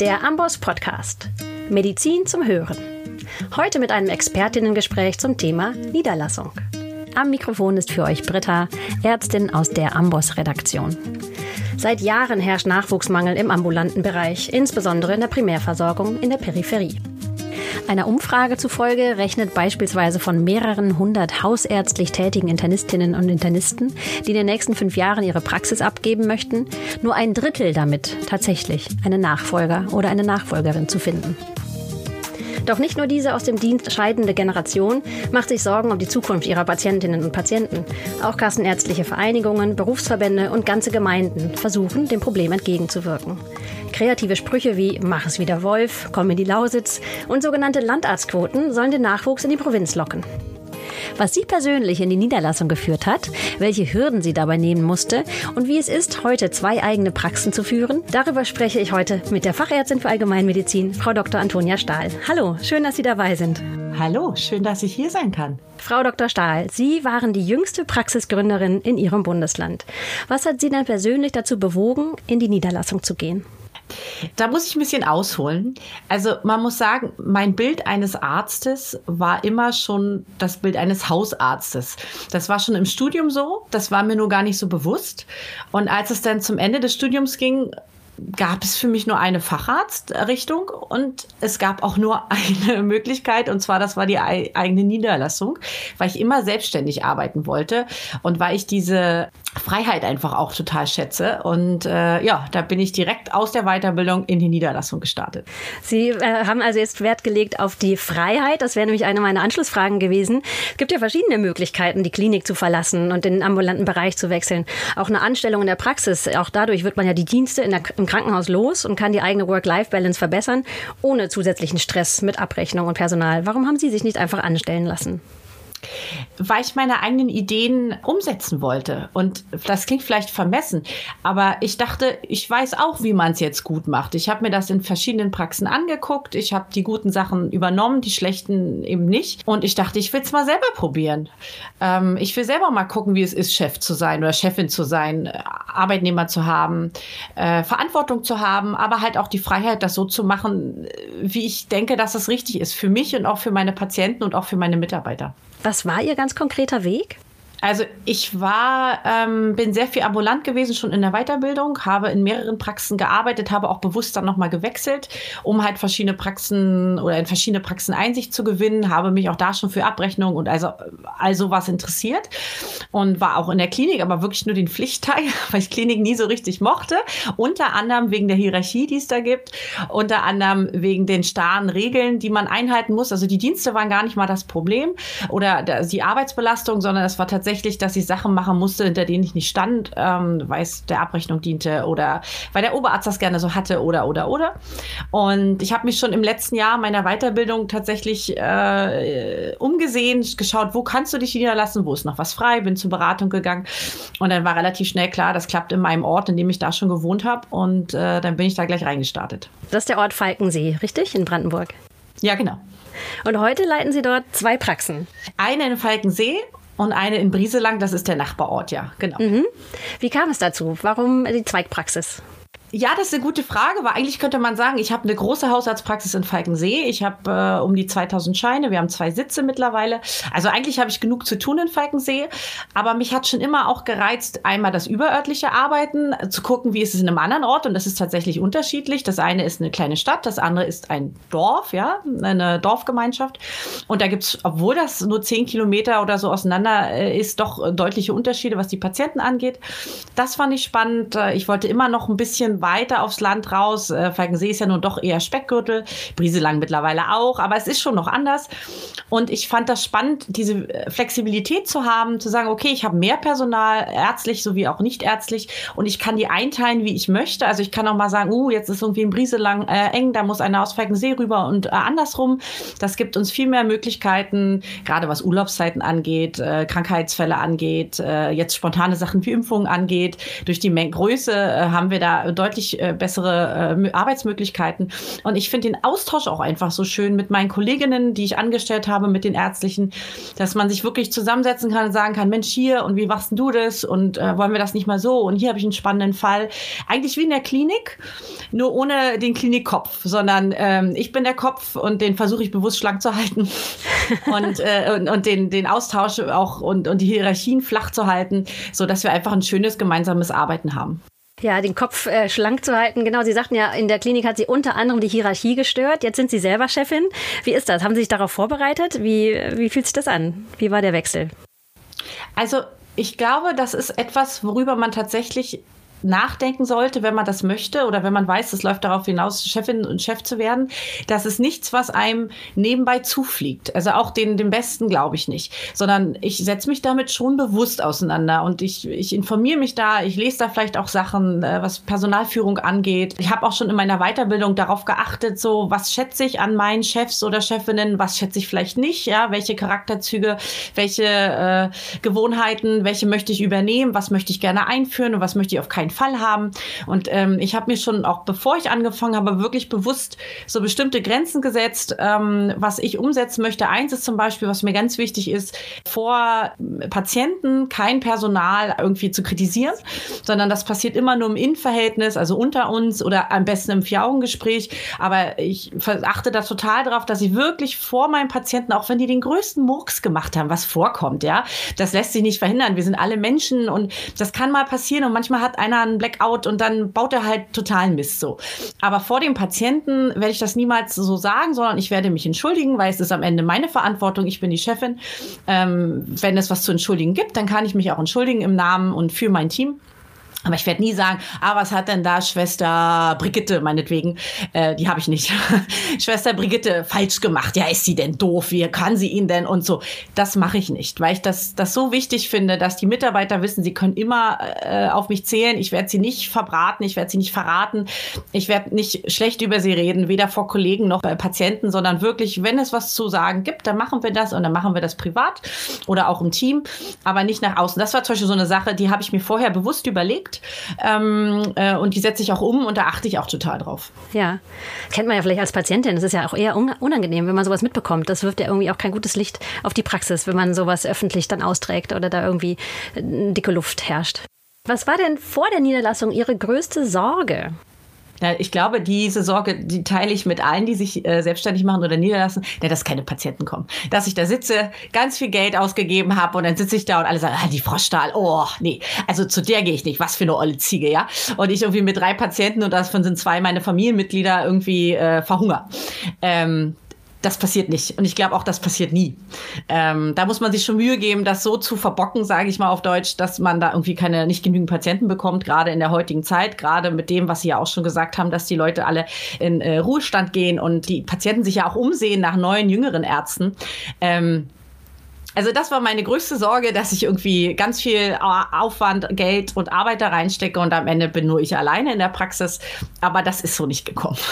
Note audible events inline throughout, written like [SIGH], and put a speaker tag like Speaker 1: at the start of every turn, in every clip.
Speaker 1: Der Amboss Podcast. Medizin zum Hören. Heute mit einem Expertinnengespräch zum Thema Niederlassung. Am Mikrofon ist für euch Britta, Ärztin aus der Amboss Redaktion. Seit Jahren herrscht Nachwuchsmangel im ambulanten Bereich, insbesondere in der Primärversorgung in der Peripherie. Einer Umfrage zufolge rechnet beispielsweise von mehreren hundert hausärztlich tätigen Internistinnen und Internisten, die in den nächsten fünf Jahren ihre Praxis abgeben möchten, nur ein Drittel damit, tatsächlich einen Nachfolger oder eine Nachfolgerin zu finden. Doch nicht nur diese aus dem Dienst scheidende Generation macht sich Sorgen um die Zukunft ihrer Patientinnen und Patienten. Auch kassenärztliche Vereinigungen, Berufsverbände und ganze Gemeinden versuchen, dem Problem entgegenzuwirken. Kreative Sprüche wie Mach es wieder Wolf, komm in die Lausitz und sogenannte Landarztquoten sollen den Nachwuchs in die Provinz locken. Was sie persönlich in die Niederlassung geführt hat, welche Hürden sie dabei nehmen musste und wie es ist, heute zwei eigene Praxen zu führen, darüber spreche ich heute mit der Fachärztin für Allgemeinmedizin, Frau Dr. Antonia Stahl. Hallo, schön, dass Sie dabei sind.
Speaker 2: Hallo, schön, dass ich hier sein kann.
Speaker 1: Frau Dr. Stahl, Sie waren die jüngste Praxisgründerin in Ihrem Bundesland. Was hat Sie denn persönlich dazu bewogen, in die Niederlassung zu gehen?
Speaker 2: Da muss ich ein bisschen ausholen. Also man muss sagen, mein Bild eines Arztes war immer schon das Bild eines Hausarztes. Das war schon im Studium so, das war mir nur gar nicht so bewusst. Und als es dann zum Ende des Studiums ging, gab es für mich nur eine Facharztrichtung und es gab auch nur [LAUGHS] eine Möglichkeit und zwar das war die eigene Niederlassung, weil ich immer selbstständig arbeiten wollte und weil ich diese Freiheit einfach auch total schätze und äh, ja, da bin ich direkt aus der Weiterbildung in die Niederlassung gestartet.
Speaker 1: Sie äh, haben also jetzt Wert gelegt auf die Freiheit, das wäre nämlich eine meiner Anschlussfragen gewesen. Es gibt ja verschiedene Möglichkeiten, die Klinik zu verlassen und den ambulanten Bereich zu wechseln. Auch eine Anstellung in der Praxis, auch dadurch wird man ja die Dienste in der, im Krankenhaus los und kann die eigene Work-Life-Balance verbessern, ohne zusätzlichen Stress mit Abrechnung und Personal. Warum haben Sie sich nicht einfach anstellen lassen?
Speaker 2: Weil ich meine eigenen Ideen umsetzen wollte. Und das klingt vielleicht vermessen, aber ich dachte, ich weiß auch, wie man es jetzt gut macht. Ich habe mir das in verschiedenen Praxen angeguckt. Ich habe die guten Sachen übernommen, die schlechten eben nicht. Und ich dachte, ich will es mal selber probieren. Ähm, ich will selber mal gucken, wie es ist, Chef zu sein oder Chefin zu sein, äh, Arbeitnehmer zu haben, äh, Verantwortung zu haben, aber halt auch die Freiheit, das so zu machen, wie ich denke, dass es richtig ist für mich und auch für meine Patienten und auch für meine Mitarbeiter.
Speaker 1: Was war Ihr ganz konkreter Weg?
Speaker 2: Also ich war, ähm, bin sehr viel ambulant gewesen, schon in der Weiterbildung, habe in mehreren Praxen gearbeitet, habe auch bewusst dann nochmal gewechselt, um halt verschiedene Praxen oder in verschiedene Praxen Einsicht zu gewinnen, habe mich auch da schon für Abrechnung und also all sowas interessiert und war auch in der Klinik, aber wirklich nur den Pflichtteil, [LAUGHS] weil ich Klinik nie so richtig mochte. Unter anderem wegen der Hierarchie, die es da gibt, unter anderem wegen den starren Regeln, die man einhalten muss. Also die Dienste waren gar nicht mal das Problem oder die Arbeitsbelastung, sondern es war tatsächlich tatsächlich, dass ich Sachen machen musste, hinter denen ich nicht stand, ähm, weil es der Abrechnung diente oder weil der Oberarzt das gerne so hatte oder oder oder. Und ich habe mich schon im letzten Jahr meiner Weiterbildung tatsächlich äh, umgesehen, geschaut, wo kannst du dich niederlassen, wo ist noch was frei, bin zur Beratung gegangen und dann war relativ schnell klar, das klappt in meinem Ort, in dem ich da schon gewohnt habe und äh, dann bin ich da gleich reingestartet.
Speaker 1: Das ist der Ort Falkensee, richtig? In Brandenburg?
Speaker 2: Ja, genau.
Speaker 1: Und heute leiten Sie dort zwei Praxen.
Speaker 2: Eine in Falkensee und eine in Brieselang, das ist der Nachbarort, ja, genau.
Speaker 1: Mhm. Wie kam es dazu? Warum die Zweigpraxis?
Speaker 2: Ja, das ist eine gute Frage, weil eigentlich könnte man sagen, ich habe eine große Hausarztpraxis in Falkensee. Ich habe äh, um die 2000 Scheine. Wir haben zwei Sitze mittlerweile. Also eigentlich habe ich genug zu tun in Falkensee. Aber mich hat schon immer auch gereizt, einmal das überörtliche Arbeiten, äh, zu gucken, wie ist es in einem anderen Ort. Und das ist tatsächlich unterschiedlich. Das eine ist eine kleine Stadt, das andere ist ein Dorf, ja, eine Dorfgemeinschaft. Und da gibt es, obwohl das nur zehn Kilometer oder so auseinander äh, ist, doch deutliche Unterschiede, was die Patienten angeht. Das fand ich spannend. Äh, ich wollte immer noch ein bisschen weiter aufs Land raus. Äh, Falkensee ist ja nun doch eher Speckgürtel, Brieselang mittlerweile auch, aber es ist schon noch anders. Und ich fand das spannend, diese äh, Flexibilität zu haben, zu sagen, okay, ich habe mehr Personal, ärztlich sowie auch nicht ärztlich, und ich kann die einteilen, wie ich möchte. Also ich kann auch mal sagen, uh, jetzt ist irgendwie ein Brieselang äh, eng, da muss einer aus Falkensee rüber und äh, andersrum. Das gibt uns viel mehr Möglichkeiten, gerade was Urlaubszeiten angeht, äh, Krankheitsfälle angeht, äh, jetzt spontane Sachen wie Impfungen angeht. Durch die Größe äh, haben wir da deutlich deutlich äh, bessere äh, Arbeitsmöglichkeiten. Und ich finde den Austausch auch einfach so schön mit meinen Kolleginnen, die ich angestellt habe, mit den Ärztlichen, dass man sich wirklich zusammensetzen kann und sagen kann, Mensch, hier und wie machst du das und äh, wollen wir das nicht mal so und hier habe ich einen spannenden Fall. Eigentlich wie in der Klinik, nur ohne den Klinikkopf, sondern ähm, ich bin der Kopf und den versuche ich bewusst schlank zu halten [LAUGHS] und, äh, und, und den, den Austausch auch und, und die Hierarchien flach zu halten, so dass wir einfach ein schönes gemeinsames Arbeiten haben.
Speaker 1: Ja, den Kopf äh, schlank zu halten. Genau, Sie sagten ja, in der Klinik hat Sie unter anderem die Hierarchie gestört. Jetzt sind Sie selber Chefin. Wie ist das? Haben Sie sich darauf vorbereitet? Wie, wie fühlt sich das an? Wie war der Wechsel?
Speaker 2: Also ich glaube, das ist etwas, worüber man tatsächlich nachdenken sollte, wenn man das möchte oder wenn man weiß, es läuft darauf hinaus, Chefin und Chef zu werden. Das ist nichts, was einem nebenbei zufliegt. Also auch den, den Besten glaube ich nicht, sondern ich setze mich damit schon bewusst auseinander und ich, ich informiere mich da, ich lese da vielleicht auch Sachen, äh, was Personalführung angeht. Ich habe auch schon in meiner Weiterbildung darauf geachtet, so was schätze ich an meinen Chefs oder Chefinnen, was schätze ich vielleicht nicht, ja, welche Charakterzüge, welche äh, Gewohnheiten, welche möchte ich übernehmen, was möchte ich gerne einführen und was möchte ich auf keinen Fall haben. Und ähm, ich habe mir schon auch bevor ich angefangen habe, wirklich bewusst so bestimmte Grenzen gesetzt, ähm, was ich umsetzen möchte. Eins ist zum Beispiel, was mir ganz wichtig ist, vor Patienten kein Personal irgendwie zu kritisieren, sondern das passiert immer nur im Innenverhältnis, also unter uns oder am besten im Vier-Augen-Gespräch. Aber ich achte da total darauf, dass ich wirklich vor meinen Patienten, auch wenn die den größten Murks gemacht haben, was vorkommt, ja, das lässt sich nicht verhindern. Wir sind alle Menschen und das kann mal passieren und manchmal hat einer einen Blackout und dann baut er halt totalen Mist so. Aber vor dem Patienten werde ich das niemals so sagen, sondern ich werde mich entschuldigen, weil es ist am Ende meine Verantwortung. Ich bin die Chefin. Ähm, wenn es was zu entschuldigen gibt, dann kann ich mich auch entschuldigen im Namen und für mein Team. Aber ich werde nie sagen, ah, was hat denn da Schwester Brigitte, meinetwegen, äh, die habe ich nicht, [LAUGHS] Schwester Brigitte falsch gemacht. Ja, ist sie denn doof? Wie kann sie ihn denn? Und so. Das mache ich nicht, weil ich das, das so wichtig finde, dass die Mitarbeiter wissen, sie können immer äh, auf mich zählen. Ich werde sie nicht verbraten, ich werde sie nicht verraten. Ich werde nicht schlecht über sie reden, weder vor Kollegen noch bei Patienten, sondern wirklich, wenn es was zu sagen gibt, dann machen wir das und dann machen wir das privat oder auch im Team, aber nicht nach außen. Das war zum Beispiel so eine Sache, die habe ich mir vorher bewusst überlegt ähm, äh, und die setze ich auch um und da achte ich auch total drauf.
Speaker 1: Ja, kennt man ja vielleicht als Patientin. Das ist ja auch eher unangenehm, wenn man sowas mitbekommt. Das wirft ja irgendwie auch kein gutes Licht auf die Praxis, wenn man sowas öffentlich dann austrägt oder da irgendwie dicke Luft herrscht. Was war denn vor der Niederlassung Ihre größte Sorge?
Speaker 2: Ja, ich glaube, diese Sorge, die teile ich mit allen, die sich äh, selbstständig machen oder niederlassen, ja, dass keine Patienten kommen. Dass ich da sitze, ganz viel Geld ausgegeben habe und dann sitze ich da und alle sagen, ah, die Frau Stahl, oh, nee, also zu der gehe ich nicht, was für eine olle Ziege, ja. Und ich irgendwie mit drei Patienten und davon sind zwei meine Familienmitglieder irgendwie äh, verhungert. Ähm, das passiert nicht. Und ich glaube auch, das passiert nie. Ähm, da muss man sich schon Mühe geben, das so zu verbocken, sage ich mal auf Deutsch, dass man da irgendwie keine nicht genügend Patienten bekommt, gerade in der heutigen Zeit, gerade mit dem, was Sie ja auch schon gesagt haben, dass die Leute alle in äh, Ruhestand gehen und die Patienten sich ja auch umsehen nach neuen, jüngeren Ärzten. Ähm, also das war meine größte Sorge, dass ich irgendwie ganz viel Aufwand, Geld und Arbeit da reinstecke und am Ende bin nur ich alleine in der Praxis. Aber das ist so nicht gekommen. [LAUGHS]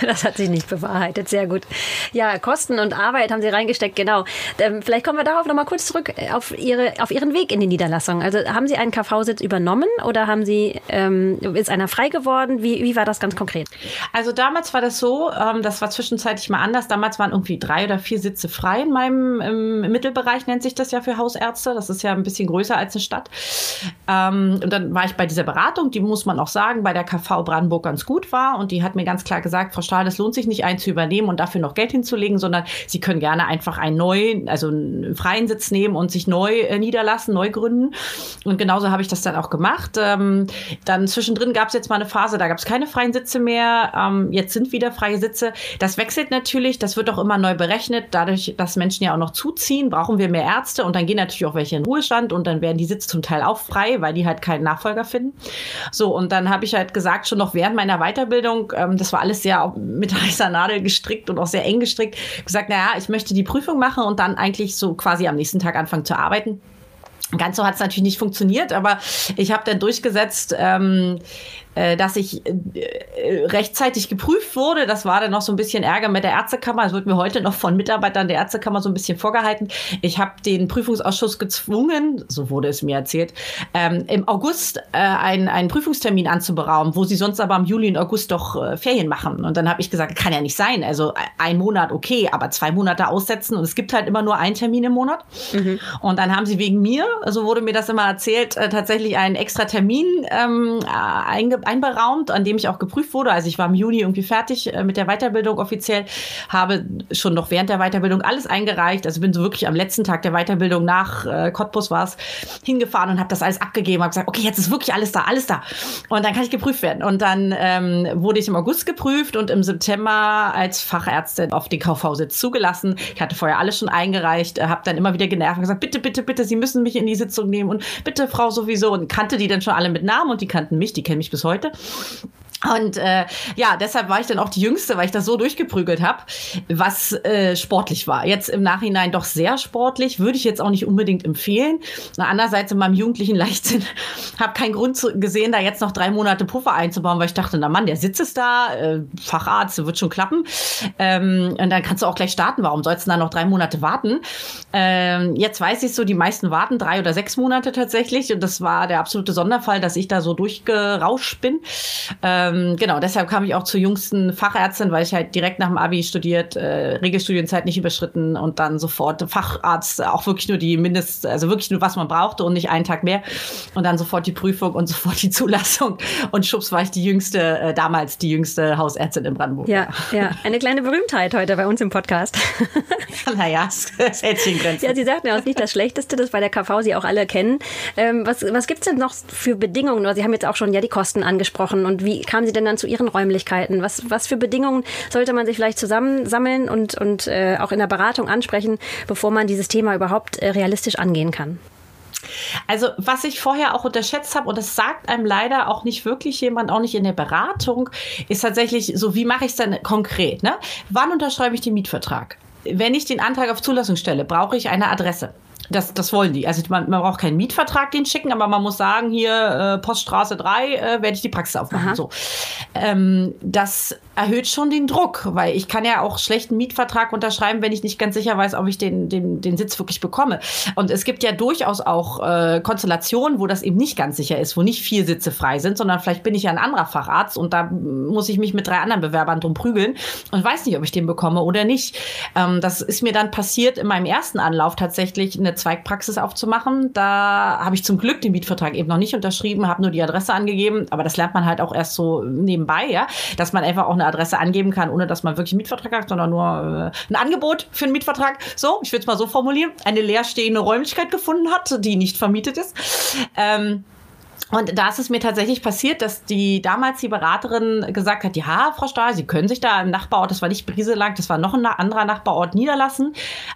Speaker 1: Das hat sich nicht bewahrheitet. Sehr gut. Ja, Kosten und Arbeit haben Sie reingesteckt, genau. Ähm, vielleicht kommen wir darauf nochmal kurz zurück auf, Ihre, auf Ihren Weg in die Niederlassung. Also haben Sie einen KV-Sitz übernommen oder haben Sie, ähm, ist einer frei geworden? Wie, wie war das ganz konkret?
Speaker 2: Also damals war das so, ähm, das war zwischenzeitlich mal anders. Damals waren irgendwie drei oder vier Sitze frei in meinem Mittelbereich. Bereich nennt sich das ja für Hausärzte. Das ist ja ein bisschen größer als eine Stadt. Ähm, und dann war ich bei dieser Beratung, die muss man auch sagen, bei der KV Brandenburg ganz gut war. Und die hat mir ganz klar gesagt, Frau Stahl, es lohnt sich nicht, einen zu übernehmen und dafür noch Geld hinzulegen, sondern Sie können gerne einfach einen neuen, also einen freien Sitz nehmen und sich neu äh, niederlassen, neu gründen. Und genauso habe ich das dann auch gemacht. Ähm, dann zwischendrin gab es jetzt mal eine Phase, da gab es keine freien Sitze mehr. Ähm, jetzt sind wieder freie Sitze. Das wechselt natürlich, das wird auch immer neu berechnet. Dadurch, dass Menschen ja auch noch zuziehen, brauchen wir wir mehr Ärzte und dann gehen natürlich auch welche in Ruhestand und dann werden die Sitze zum Teil auch frei, weil die halt keinen Nachfolger finden. So, und dann habe ich halt gesagt, schon noch während meiner Weiterbildung, ähm, das war alles sehr mit [LAUGHS] heißer Nadel gestrickt und auch sehr eng gestrickt, gesagt, naja, ich möchte die Prüfung machen und dann eigentlich so quasi am nächsten Tag anfangen zu arbeiten. Ganz so hat es natürlich nicht funktioniert, aber ich habe dann durchgesetzt, ähm, äh, dass ich äh, rechtzeitig geprüft wurde. Das war dann noch so ein bisschen Ärger mit der Ärztekammer. Es wird mir heute noch von Mitarbeitern der Ärztekammer so ein bisschen vorgehalten. Ich habe den Prüfungsausschuss gezwungen, so wurde es mir erzählt, ähm, im August äh, einen, einen Prüfungstermin anzuberaumen, wo sie sonst aber im Juli und August doch äh, Ferien machen. Und dann habe ich gesagt, kann ja nicht sein. Also ein Monat okay, aber zwei Monate aussetzen und es gibt halt immer nur einen Termin im Monat. Mhm. Und dann haben sie wegen mir, so wurde mir das immer erzählt, äh, tatsächlich einen extra Termin ähm, einge einberaumt, an dem ich auch geprüft wurde. Also ich war im Juni irgendwie fertig äh, mit der Weiterbildung offiziell, habe schon noch während der Weiterbildung alles eingereicht. Also bin so wirklich am letzten Tag der Weiterbildung nach äh, Cottbus war es hingefahren und habe das alles abgegeben, habe gesagt, okay, jetzt ist wirklich alles da, alles da. Und dann kann ich geprüft werden. Und dann ähm, wurde ich im August geprüft und im September als Fachärztin auf den KV-Sitz zugelassen. Ich hatte vorher alles schon eingereicht, habe dann immer wieder genervt und gesagt, bitte, bitte, bitte, Sie müssen mich in die Sitzung nehmen und bitte, Frau sowieso. Und kannte die dann schon alle mit Namen und die kannten mich, die kennen mich bis heute. Leute. Und äh, ja, deshalb war ich dann auch die Jüngste, weil ich das so durchgeprügelt habe, was äh, sportlich war. Jetzt im Nachhinein doch sehr sportlich, würde ich jetzt auch nicht unbedingt empfehlen. Andererseits in meinem jugendlichen [LAUGHS] Leichtsinn habe keinen Grund zu, gesehen, da jetzt noch drei Monate Puffer einzubauen, weil ich dachte, na Mann, der Sitz ist da, äh, Facharzt, wird schon klappen. Ähm, und dann kannst du auch gleich starten. Warum sollst du da noch drei Monate warten? Ähm, jetzt weiß ich so, die meisten warten drei oder sechs Monate tatsächlich. Und das war der absolute Sonderfall, dass ich da so durchgerauscht bin. Ähm, ähm, genau, deshalb kam ich auch zur jüngsten Fachärztin, weil ich halt direkt nach dem Abi studiert, äh, Regelstudienzeit nicht überschritten und dann sofort Facharzt, auch wirklich nur die Mindest, also wirklich nur was man brauchte und nicht einen Tag mehr. Und dann sofort die Prüfung und [LAUGHS] sofort die Zulassung. Und schubs war ich die jüngste, äh, damals die jüngste Hausärztin in Brandenburg.
Speaker 1: Ja, ja, eine kleine Berühmtheit heute bei uns im Podcast. [LAUGHS]
Speaker 2: naja, das [LAUGHS] hält sich Grenzen.
Speaker 1: Ja, Sie sagten ja auch nicht das Schlechteste, das bei der KV Sie auch alle kennen. Ähm, was was gibt es denn noch für Bedingungen? Sie haben jetzt auch schon ja die Kosten angesprochen und wie kam kamen Sie denn dann zu Ihren Räumlichkeiten? Was, was für Bedingungen sollte man sich vielleicht zusammensammeln und, und äh, auch in der Beratung ansprechen, bevor man dieses Thema überhaupt äh, realistisch angehen kann?
Speaker 2: Also, was ich vorher auch unterschätzt habe, und das sagt einem leider auch nicht wirklich jemand, auch nicht in der Beratung, ist tatsächlich so, wie mache ich es denn konkret? Ne? Wann unterschreibe ich den Mietvertrag? Wenn ich den Antrag auf Zulassung stelle, brauche ich eine Adresse. Das, das wollen die. Also man, man braucht keinen Mietvertrag den schicken, aber man muss sagen, hier äh, Poststraße 3 äh, werde ich die Praxis aufmachen. So. Ähm, das erhöht schon den Druck, weil ich kann ja auch schlechten Mietvertrag unterschreiben, wenn ich nicht ganz sicher weiß, ob ich den, den, den Sitz wirklich bekomme. Und es gibt ja durchaus auch äh, Konstellationen, wo das eben nicht ganz sicher ist, wo nicht vier Sitze frei sind, sondern vielleicht bin ich ja ein anderer Facharzt und da muss ich mich mit drei anderen Bewerbern drum prügeln und weiß nicht, ob ich den bekomme oder nicht. Ähm, das ist mir dann passiert in meinem ersten Anlauf tatsächlich eine Zweigpraxis aufzumachen. Da habe ich zum Glück den Mietvertrag eben noch nicht unterschrieben, habe nur die Adresse angegeben, aber das lernt man halt auch erst so nebenbei, ja, dass man einfach auch eine Adresse angeben kann, ohne dass man wirklich einen Mietvertrag hat, sondern nur äh, ein Angebot für einen Mietvertrag. So, ich würde es mal so formulieren, eine leerstehende Räumlichkeit gefunden hat, die nicht vermietet ist. Ähm, und da ist es mir tatsächlich passiert, dass die damals die Beraterin gesagt hat, ja, Frau Stahl, Sie können sich da im Nachbarort, das war nicht Brieselang, das war noch ein anderer Nachbarort niederlassen.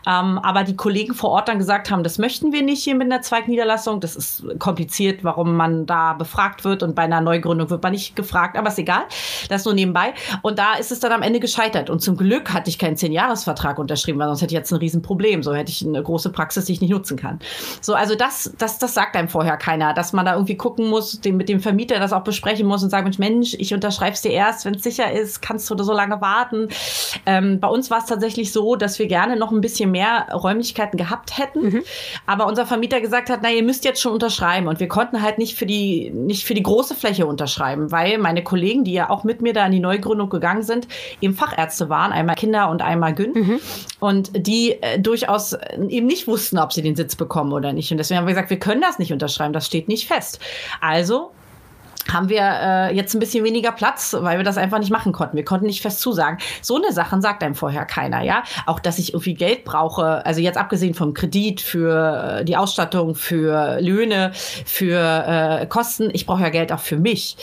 Speaker 2: Ähm, aber die Kollegen vor Ort dann gesagt haben, das möchten wir nicht hier mit einer Zweigniederlassung. Das ist kompliziert, warum man da befragt wird und bei einer Neugründung wird man nicht gefragt, aber ist egal. Das nur nebenbei. Und da ist es dann am Ende gescheitert. Und zum Glück hatte ich keinen Zehn-Jahres-Vertrag unterschrieben, weil sonst hätte ich jetzt ein Riesenproblem. So hätte ich eine große Praxis, die ich nicht nutzen kann. So, also das, das, das sagt einem vorher keiner, dass man da irgendwie gucken gucken muss, den, mit dem Vermieter das auch besprechen muss und sagen, Mensch, Mensch ich unterschreibe es dir erst, wenn es sicher ist, kannst du da so lange warten. Ähm, bei uns war es tatsächlich so, dass wir gerne noch ein bisschen mehr Räumlichkeiten gehabt hätten, mhm. aber unser Vermieter gesagt hat, na, ihr müsst jetzt schon unterschreiben und wir konnten halt nicht für die, nicht für die große Fläche unterschreiben, weil meine Kollegen, die ja auch mit mir da in die Neugründung gegangen sind, eben Fachärzte waren, einmal Kinder und einmal Gün mhm. und die äh, durchaus eben nicht wussten, ob sie den Sitz bekommen oder nicht. Und deswegen haben wir gesagt, wir können das nicht unterschreiben, das steht nicht fest. Also haben wir äh, jetzt ein bisschen weniger Platz, weil wir das einfach nicht machen konnten. Wir konnten nicht fest zusagen. So eine Sachen sagt einem vorher keiner, ja. Auch, dass ich irgendwie Geld brauche, also jetzt abgesehen vom Kredit für äh, die Ausstattung, für Löhne, für äh, Kosten. Ich brauche ja Geld auch für mich.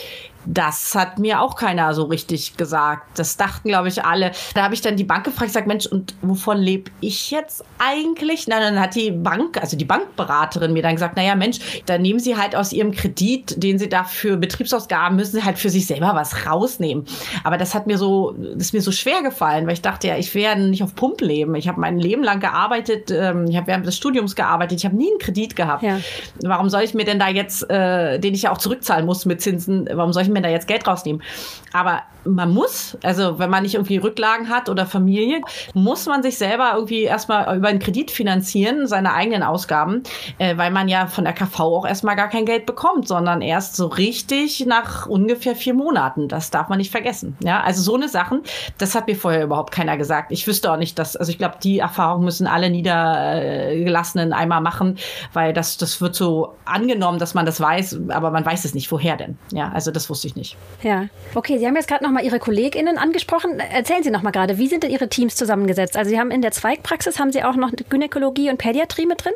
Speaker 2: Das hat mir auch keiner so richtig gesagt. Das dachten, glaube ich, alle. Da habe ich dann die Bank gefragt, gesagt, Mensch, und wovon lebe ich jetzt eigentlich? Na, dann hat die Bank, also die Bankberaterin mir dann gesagt, naja, Mensch, dann nehmen Sie halt aus Ihrem Kredit, den Sie da für Betriebsausgaben, müssen Sie halt für sich selber was rausnehmen. Aber das hat mir so, das ist mir so schwer gefallen, weil ich dachte, ja, ich werde nicht auf Pump leben. Ich habe mein Leben lang gearbeitet, ähm, ich habe während des Studiums gearbeitet, ich habe nie einen Kredit gehabt. Ja. Warum soll ich mir denn da jetzt, äh, den ich ja auch zurückzahlen muss mit Zinsen, warum soll ich ich mir da jetzt Geld rausnehmen? Aber man muss, also wenn man nicht irgendwie Rücklagen hat oder Familie, muss man sich selber irgendwie erstmal über einen Kredit finanzieren, seine eigenen Ausgaben, äh, weil man ja von der KV auch erstmal gar kein Geld bekommt, sondern erst so richtig nach ungefähr vier Monaten. Das darf man nicht vergessen. Ja, also so eine Sachen, das hat mir vorher überhaupt keiner gesagt. Ich wüsste auch nicht, dass, also ich glaube, die Erfahrung müssen alle Niedergelassenen einmal machen, weil das, das wird so angenommen, dass man das weiß, aber man weiß es nicht. Woher denn? Ja, also das wusste ich nicht.
Speaker 1: Ja, okay. Sie haben jetzt gerade noch mal Ihre KollegInnen angesprochen. Erzählen Sie noch mal gerade, wie sind denn Ihre Teams zusammengesetzt? Also Sie haben in der Zweigpraxis, haben Sie auch noch Gynäkologie und Pädiatrie mit drin?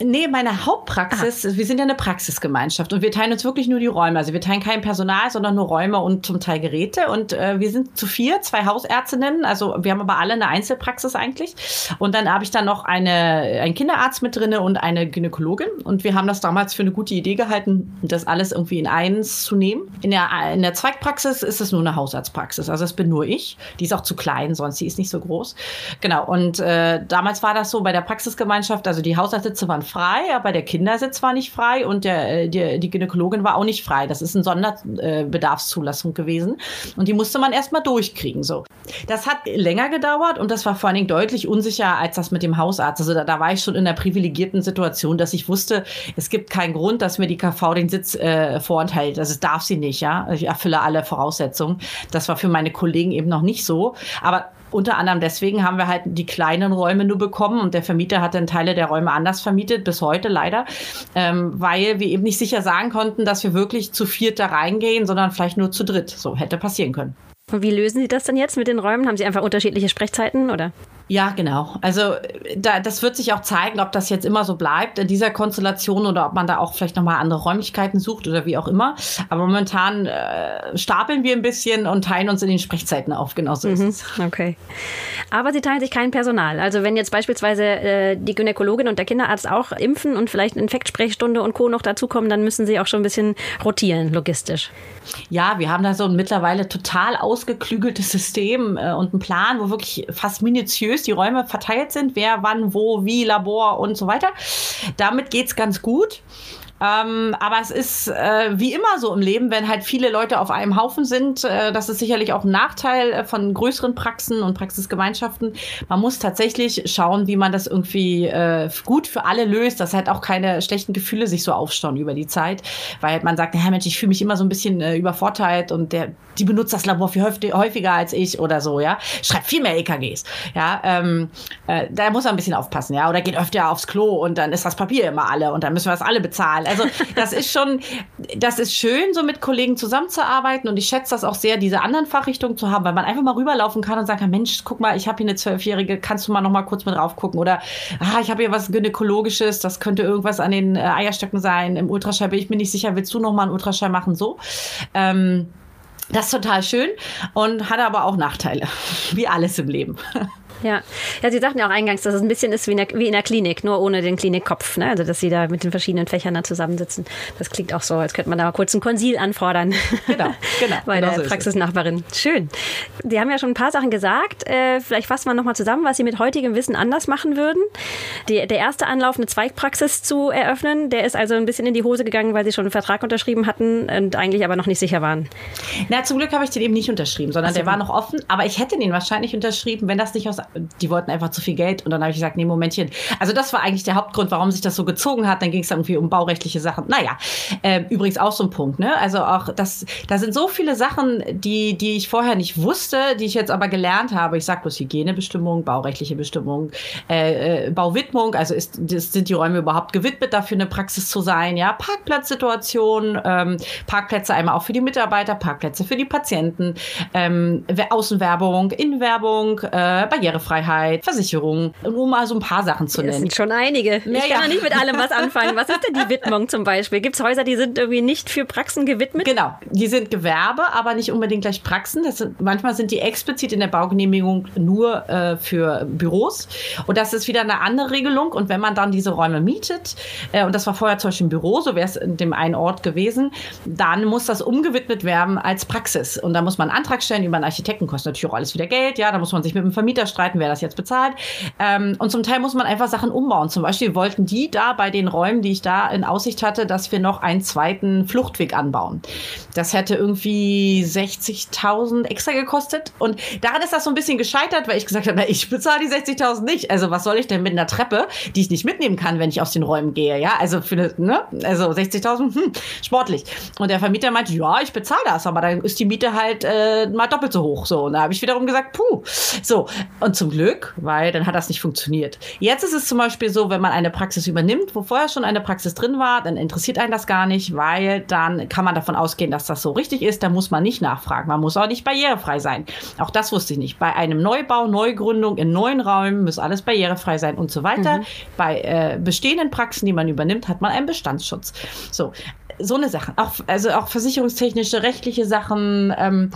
Speaker 2: Nee, meine Hauptpraxis, Aha. wir sind ja eine Praxisgemeinschaft und wir teilen uns wirklich nur die Räume. Also wir teilen kein Personal, sondern nur Räume und zum Teil Geräte. Und äh, wir sind zu vier, zwei Hausärztinnen. Also wir haben aber alle eine Einzelpraxis eigentlich. Und dann habe ich dann noch eine, einen Kinderarzt mit drinne und eine Gynäkologin. Und wir haben das damals für eine gute Idee gehalten, das alles irgendwie in eins zu nehmen. In der, in der Zweigpraxis ist es nur eine Hausarztpraxis. Also das bin nur ich. Die ist auch zu klein, sonst die ist nicht so groß. Genau. Und äh, damals war das so bei der Praxisgemeinschaft, also die Hausarztsitze waren frei, aber der Kindersitz war nicht frei und der, äh, die, die Gynäkologin war auch nicht frei. Das ist eine Sonderbedarfszulassung gewesen. Und die musste man erstmal durchkriegen. So. Das hat länger gedauert und das war vor allen Dingen deutlich unsicher als das mit dem Hausarzt. Also da, da war ich schon in einer privilegierten Situation, dass ich wusste, es gibt keinen Grund, dass mir die KV den Sitz äh, vorenthält. Also darf sie nicht, ja. Ich erfülle alle Voraussetzungen. Das war für meine Kollegen eben noch nicht so. Aber unter anderem deswegen haben wir halt die kleinen Räume nur bekommen und der Vermieter hat dann Teile der Räume anders vermietet, bis heute leider, ähm, weil wir eben nicht sicher sagen konnten, dass wir wirklich zu viert da reingehen, sondern vielleicht nur zu dritt. So hätte passieren können.
Speaker 1: Und wie lösen Sie das denn jetzt mit den Räumen? Haben Sie einfach unterschiedliche Sprechzeiten oder?
Speaker 2: Ja, genau. Also da, das wird sich auch zeigen, ob das jetzt immer so bleibt in dieser Konstellation oder ob man da auch vielleicht nochmal andere Räumlichkeiten sucht oder wie auch immer. Aber momentan äh, stapeln wir ein bisschen und teilen uns in den Sprechzeiten auf. Genau so mhm, ist es.
Speaker 1: Okay. Aber Sie teilen sich kein Personal. Also wenn jetzt beispielsweise äh, die Gynäkologin und der Kinderarzt auch impfen und vielleicht Infektsprechstunde und Co. noch dazukommen, dann müssen Sie auch schon ein bisschen rotieren, logistisch.
Speaker 2: Ja, wir haben da so ein mittlerweile total ausgeklügeltes System äh, und einen Plan, wo wirklich fast minutiös minutiös die Räume verteilt sind, wer wann, wo, wie, Labor und so weiter. Damit geht es ganz gut. Ähm, aber es ist äh, wie immer so im Leben, wenn halt viele Leute auf einem Haufen sind, äh, das ist sicherlich auch ein Nachteil äh, von größeren Praxen und Praxisgemeinschaften. Man muss tatsächlich schauen, wie man das irgendwie äh, gut für alle löst, dass halt auch keine schlechten Gefühle sich so aufstauen über die Zeit, weil man sagt, Herr Mensch, ich fühle mich immer so ein bisschen äh, übervorteilt und der, die benutzt das Labor viel häufiger als ich oder so, ja. Schreibt viel mehr EKGs, ja. Ähm, äh, da muss man ein bisschen aufpassen, ja. Oder geht öfter aufs Klo und dann ist das Papier immer alle und dann müssen wir das alle bezahlen. Also das ist schon, das ist schön, so mit Kollegen zusammenzuarbeiten und ich schätze das auch sehr, diese anderen Fachrichtungen zu haben, weil man einfach mal rüberlaufen kann und sagen kann, Mensch, guck mal, ich habe hier eine Zwölfjährige, kannst du mal noch mal kurz mit drauf gucken oder ah, ich habe hier was Gynäkologisches, das könnte irgendwas an den äh, Eierstöcken sein, im Ultraschall bin ich mir nicht sicher, willst du noch mal einen Ultraschall machen, so. Ähm, das ist total schön und hat aber auch Nachteile, [LAUGHS] wie alles im Leben.
Speaker 1: Ja. ja, Sie sagten ja auch eingangs, dass es ein bisschen ist wie in der, wie in der Klinik, nur ohne den Klinikkopf. Ne? Also, dass Sie da mit den verschiedenen Fächern da zusammensitzen. Das klingt auch so, als könnte man da mal kurz ein Konsil anfordern. Genau, genau. [LAUGHS] Bei genau der so Praxisnachbarin. Schön. Sie haben ja schon ein paar Sachen gesagt. Äh, vielleicht fassen wir nochmal zusammen, was Sie mit heutigem Wissen anders machen würden. Die, der erste Anlauf, eine Zweigpraxis zu eröffnen, der ist also ein bisschen in die Hose gegangen, weil Sie schon einen Vertrag unterschrieben hatten und eigentlich aber noch nicht sicher waren.
Speaker 2: Na, zum Glück habe ich den eben nicht unterschrieben, sondern so. der war noch offen. Aber ich hätte den wahrscheinlich unterschrieben, wenn das nicht aus die wollten einfach zu viel Geld. Und dann habe ich gesagt, nee, Momentchen. Also das war eigentlich der Hauptgrund, warum sich das so gezogen hat. Dann ging es irgendwie um baurechtliche Sachen. Naja, äh, übrigens auch so ein Punkt. Ne? Also auch das, da sind so viele Sachen, die, die ich vorher nicht wusste, die ich jetzt aber gelernt habe. Ich sage bloß Hygienebestimmung, baurechtliche Bestimmung, äh, äh, Bauwidmung. Also ist, sind die Räume überhaupt gewidmet, dafür eine Praxis zu sein? Ja, Parkplatzsituation, ähm, Parkplätze einmal auch für die Mitarbeiter, Parkplätze für die Patienten, ähm, Außenwerbung, Innenwerbung, äh, Barrierefreiheit. Versicherung, um mal so ein paar Sachen zu nennen. Das
Speaker 1: sind schon einige. Ich ja, kann ja. nicht mit allem was anfangen. Was ist denn die Widmung zum Beispiel? Gibt es Häuser, die sind irgendwie nicht für Praxen gewidmet?
Speaker 2: Genau, die sind Gewerbe, aber nicht unbedingt gleich Praxen. Sind, manchmal sind die explizit in der Baugenehmigung nur äh, für Büros. Und das ist wieder eine andere Regelung. Und wenn man dann diese Räume mietet, äh, und das war vorher zum Beispiel ein Büro, so wäre es in dem einen Ort gewesen, dann muss das umgewidmet werden als Praxis. Und da muss man einen Antrag stellen über einen Architekten, kostet natürlich auch alles wieder Geld. Ja, da muss man sich mit dem Vermieter streiten arbeiten, wer das jetzt bezahlt. Ähm, und zum Teil muss man einfach Sachen umbauen. Zum Beispiel wollten die da bei den Räumen, die ich da in Aussicht hatte, dass wir noch einen zweiten Fluchtweg anbauen. Das hätte irgendwie 60.000 extra gekostet. Und daran ist das so ein bisschen gescheitert, weil ich gesagt habe, na, ich bezahle die 60.000 nicht. Also was soll ich denn mit einer Treppe, die ich nicht mitnehmen kann, wenn ich aus den Räumen gehe? Ja, also für eine, ne? Also 60.000, hm, sportlich. Und der Vermieter meinte, ja, ich bezahle das, aber dann ist die Miete halt äh, mal doppelt so hoch. So, und da habe ich wiederum gesagt, puh. So, und zum Glück, weil dann hat das nicht funktioniert. Jetzt ist es zum Beispiel so, wenn man eine Praxis übernimmt, wo vorher schon eine Praxis drin war, dann interessiert einen das gar nicht, weil dann kann man davon ausgehen, dass das so richtig ist. Da muss man nicht nachfragen. Man muss auch nicht barrierefrei sein. Auch das wusste ich nicht. Bei einem Neubau, Neugründung in neuen Räumen muss alles barrierefrei sein und so weiter. Mhm. Bei äh, bestehenden Praxen, die man übernimmt, hat man einen Bestandsschutz. So, so eine Sache. Auch, also auch versicherungstechnische, rechtliche Sachen. Ähm,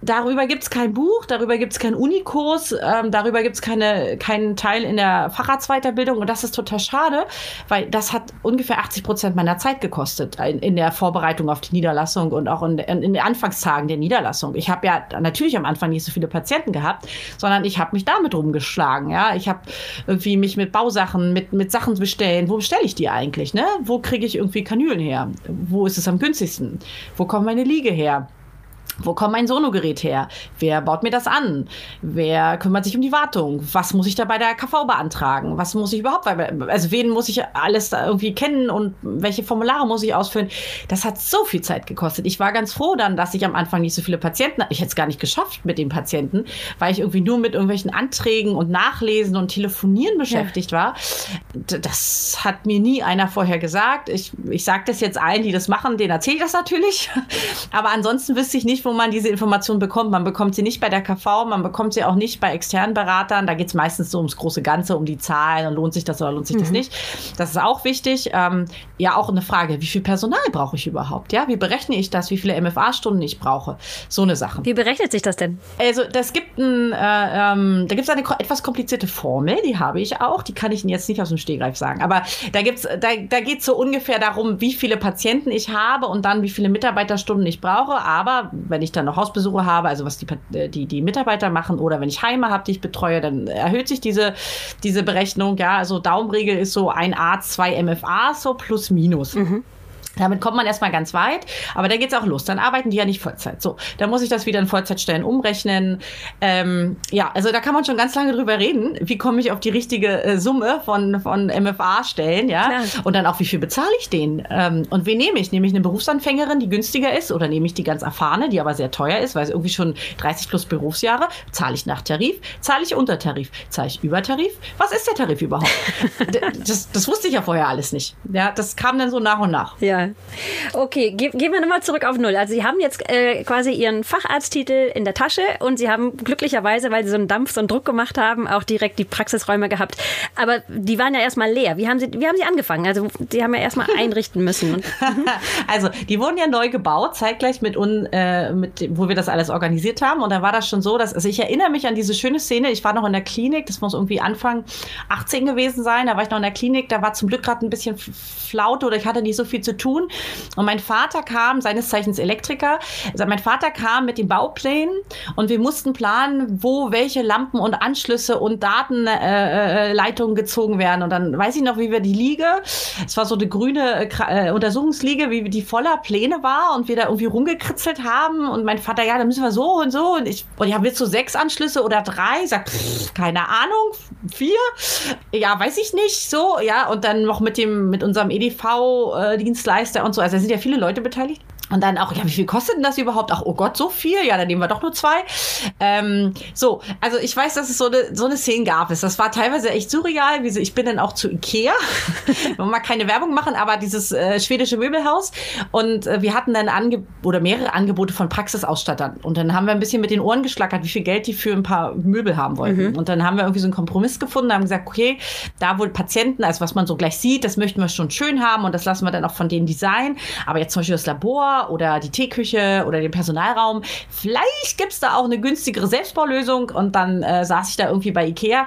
Speaker 2: darüber gibt es kein Buch, darüber gibt es keinen Unikurs, ähm, darüber gibt es keine, keinen Teil in der Facharztweiterbildung und das ist total schade, weil das hat ungefähr 80 Prozent meiner Zeit gekostet in, in, der Vorbereitung auf die Niederlassung und auch in, in, in den Anfangstagen der Niederlassung. Ich habe ja natürlich am Anfang nicht so viele Patienten gehabt, sondern ich habe mich damit rumgeschlagen. Ja, ich habe irgendwie mich mit Bausachen, mit, mit Sachen bestellen. Wo bestelle ich die eigentlich? Ne? Wo kriege ich irgendwie Kanülen her? Wo ist es am günstigsten? Wo kommt meine Liege her? Wo kommt mein Sonogerät her? Wer baut mir das an? Wer kümmert sich um die Wartung? Was muss ich da bei der KV beantragen? Was muss ich überhaupt, also wen muss ich alles da irgendwie kennen und welche Formulare muss ich ausfüllen? Das hat so viel Zeit gekostet. Ich war ganz froh dann, dass ich am Anfang nicht so viele Patienten, ich hätte es gar nicht geschafft mit den Patienten, weil ich irgendwie nur mit irgendwelchen Anträgen und Nachlesen und Telefonieren beschäftigt ja. war. Das hat mir nie einer vorher gesagt. Ich, ich sage das jetzt allen, die das machen, denen erzähle ich das natürlich. [LAUGHS] Aber ansonsten wüsste ich nicht, nicht, wo man diese Information bekommt. Man bekommt sie nicht bei der KV, man bekommt sie auch nicht bei externen Beratern. Da geht es meistens so ums große Ganze, um die Zahlen und lohnt sich das oder lohnt sich mhm. das nicht. Das ist auch wichtig. Ähm, ja, auch eine Frage, wie viel Personal brauche ich überhaupt? Ja, wie berechne ich das, wie viele MFA-Stunden ich brauche? So eine Sache.
Speaker 1: Wie berechnet sich das denn?
Speaker 2: Also, das gibt ein, äh, ähm, da gibt es eine etwas komplizierte Formel, die habe ich auch. Die kann ich Ihnen jetzt nicht aus dem Stegreif sagen. Aber da gibt's, da, da geht es so ungefähr darum, wie viele Patienten ich habe und dann wie viele Mitarbeiterstunden ich brauche. Aber wenn ich dann noch Hausbesuche habe, also was die, äh, die, die Mitarbeiter machen oder wenn ich Heime habe, die ich betreue, dann erhöht sich diese, diese Berechnung. Ja, also Daumenregel ist so ein Arzt, zwei MFA, so plus minus. Mhm. Damit kommt man erstmal ganz weit, aber da geht's auch los. Dann arbeiten die ja nicht Vollzeit. So, da muss ich das wieder in Vollzeitstellen umrechnen. Ähm, ja, also da kann man schon ganz lange drüber reden. Wie komme ich auf die richtige äh, Summe von, von MFA-Stellen, ja? Klar. Und dann auch, wie viel bezahle ich denen? Ähm, und wen nehme ich? Nehme ich eine Berufsanfängerin, die günstiger ist, oder nehme ich die ganz erfahrene, die aber sehr teuer ist, weil es irgendwie schon 30 plus Berufsjahre? Zahle ich nach Tarif? Zahle ich unter Tarif? Zahle ich über Tarif? Was ist der Tarif überhaupt? [LAUGHS] das, das wusste ich ja vorher alles nicht. Ja, das kam dann so nach und nach.
Speaker 1: Ja. Okay, ge gehen wir nochmal zurück auf Null. Also Sie haben jetzt äh, quasi Ihren Facharzttitel in der Tasche und Sie haben glücklicherweise, weil Sie so einen Dampf, so einen Druck gemacht haben, auch direkt die Praxisräume gehabt. Aber die waren ja erstmal leer. Wie haben Sie, wie haben Sie angefangen? Also Sie haben ja erstmal [LAUGHS] einrichten müssen. [LAUGHS]
Speaker 2: also die wurden ja neu gebaut, zeitgleich mit, un, äh, mit wo wir das alles organisiert haben. Und da war das schon so, dass, also ich erinnere mich an diese schöne Szene. Ich war noch in der Klinik, das muss irgendwie Anfang 18 gewesen sein. Da war ich noch in der Klinik, da war zum Glück gerade ein bisschen Flaute oder ich hatte nicht so viel zu tun tun. Und mein Vater kam, seines Zeichens Elektriker, also mein Vater kam mit den Bauplänen und wir mussten planen, wo welche Lampen und Anschlüsse und Datenleitungen äh, äh gezogen werden. Und dann weiß ich noch, wie wir die Liege, es war so eine grüne äh, Untersuchungsliege, wie die voller Pläne war und wir da irgendwie rumgekritzelt haben. Und mein Vater, ja, da müssen wir so und so. Und ich, und ja, willst du sechs Anschlüsse oder drei? Sagt, pff, keine Ahnung, vier? Ja, weiß ich nicht. So, ja. Und dann noch mit dem, mit unserem EDV-Dienstleister Dienstleister und so. Also da sind ja viele Leute beteiligt. Und dann auch, ja, wie viel kostet denn das überhaupt? Ach, oh Gott, so viel? Ja, dann nehmen wir doch nur zwei. Ähm, so, also ich weiß, dass es so eine, so eine Szene gab. Es. Das war teilweise echt surreal. Wie so, ich bin dann auch zu Ikea. [LAUGHS] wir mal keine Werbung machen, aber dieses äh, schwedische Möbelhaus. Und äh, wir hatten dann Ange oder mehrere Angebote von Praxisausstattern. Und dann haben wir ein bisschen mit den Ohren geschlackert, wie viel Geld die für ein paar Möbel haben wollten. Mhm. Und dann haben wir irgendwie so einen Kompromiss gefunden, haben gesagt, okay, da wohl Patienten, also was man so gleich sieht, das möchten wir schon schön haben und das lassen wir dann auch von denen designen. Aber jetzt zum Beispiel das Labor Labor oder die Teeküche oder den Personalraum. Vielleicht gibt es da auch eine günstigere Selbstbaulösung. Und dann äh, saß ich da irgendwie bei Ikea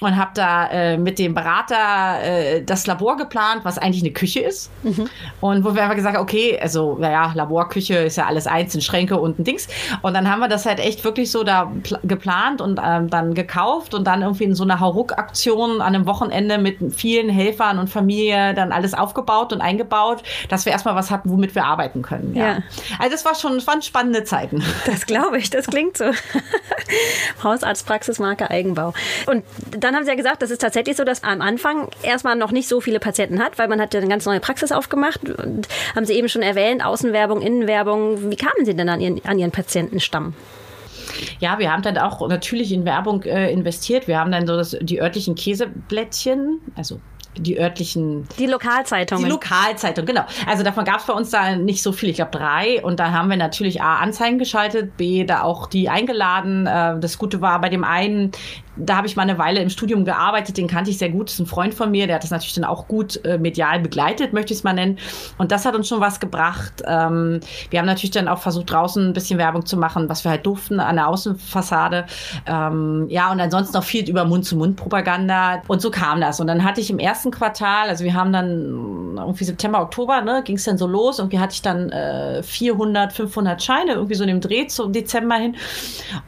Speaker 2: und habe da äh, mit dem Berater äh, das Labor geplant, was eigentlich eine Küche ist. Mhm. Und wo wir einfach gesagt haben, okay, also naja, Laborküche ist ja alles eins, in Schränke und ein Dings. Und dann haben wir das halt echt wirklich so da geplant und ähm, dann gekauft und dann irgendwie in so einer Hauruck-Aktion an einem Wochenende mit vielen Helfern und Familie dann alles aufgebaut und eingebaut, dass wir erstmal was hatten, womit wir arbeiten können. Ja. ja. Also das war schon, das waren spannende Zeiten. [LAUGHS]
Speaker 1: Das glaube ich, das klingt so. [LAUGHS] Hausarztpraxismarke Eigenbau. Und dann haben Sie ja gesagt, das ist tatsächlich so, dass am Anfang erstmal noch nicht so viele Patienten hat, weil man hat ja eine ganz neue Praxis aufgemacht. Und haben Sie eben schon erwähnt, Außenwerbung, Innenwerbung. Wie kamen Sie denn an Ihren, an Ihren Patientenstamm?
Speaker 2: Ja, wir haben dann auch natürlich in Werbung äh, investiert. Wir haben dann so das, die örtlichen Käseblättchen, also die örtlichen.
Speaker 1: Die Lokalzeitungen.
Speaker 2: Die Lokalzeitung, genau. Also davon gab es bei uns da nicht so viel, ich glaube drei. Und da haben wir natürlich A, Anzeigen geschaltet, B, da auch die eingeladen. Äh, das Gute war bei dem einen, da habe ich mal eine Weile im Studium gearbeitet, den kannte ich sehr gut, das ist ein Freund von mir, der hat das natürlich dann auch gut äh, medial begleitet, möchte ich es mal nennen. Und das hat uns schon was gebracht. Ähm, wir haben natürlich dann auch versucht, draußen ein bisschen Werbung zu machen, was wir halt durften an der Außenfassade. Ähm, ja, und ansonsten noch viel über Mund-zu-Mund-Propaganda. Und so kam das. Und dann hatte ich im ersten Quartal, also wir haben dann irgendwie September, Oktober, ne, ging es dann so los. Irgendwie hatte ich dann äh, 400, 500 Scheine, irgendwie so in dem Dreh zum Dezember hin.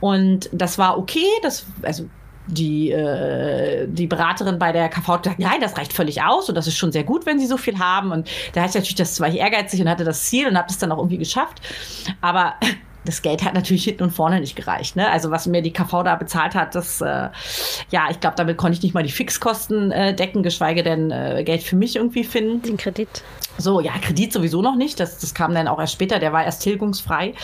Speaker 2: Und das war okay, das, also die, äh, die Beraterin bei der KV hat gesagt, nein, das reicht völlig aus und das ist schon sehr gut, wenn sie so viel haben. Und da hatte ich natürlich, das war ich ehrgeizig und hatte das Ziel und habe es dann auch irgendwie geschafft. Aber das Geld hat natürlich hinten und vorne nicht gereicht. Ne? Also was mir die KV da bezahlt hat, das, äh, ja, ich glaube, damit konnte ich nicht mal die Fixkosten äh, decken, geschweige denn äh, Geld für mich irgendwie finden.
Speaker 1: Den Kredit.
Speaker 2: So, ja, Kredit sowieso noch nicht. Das, das kam dann auch erst später, der war erst tilgungsfrei.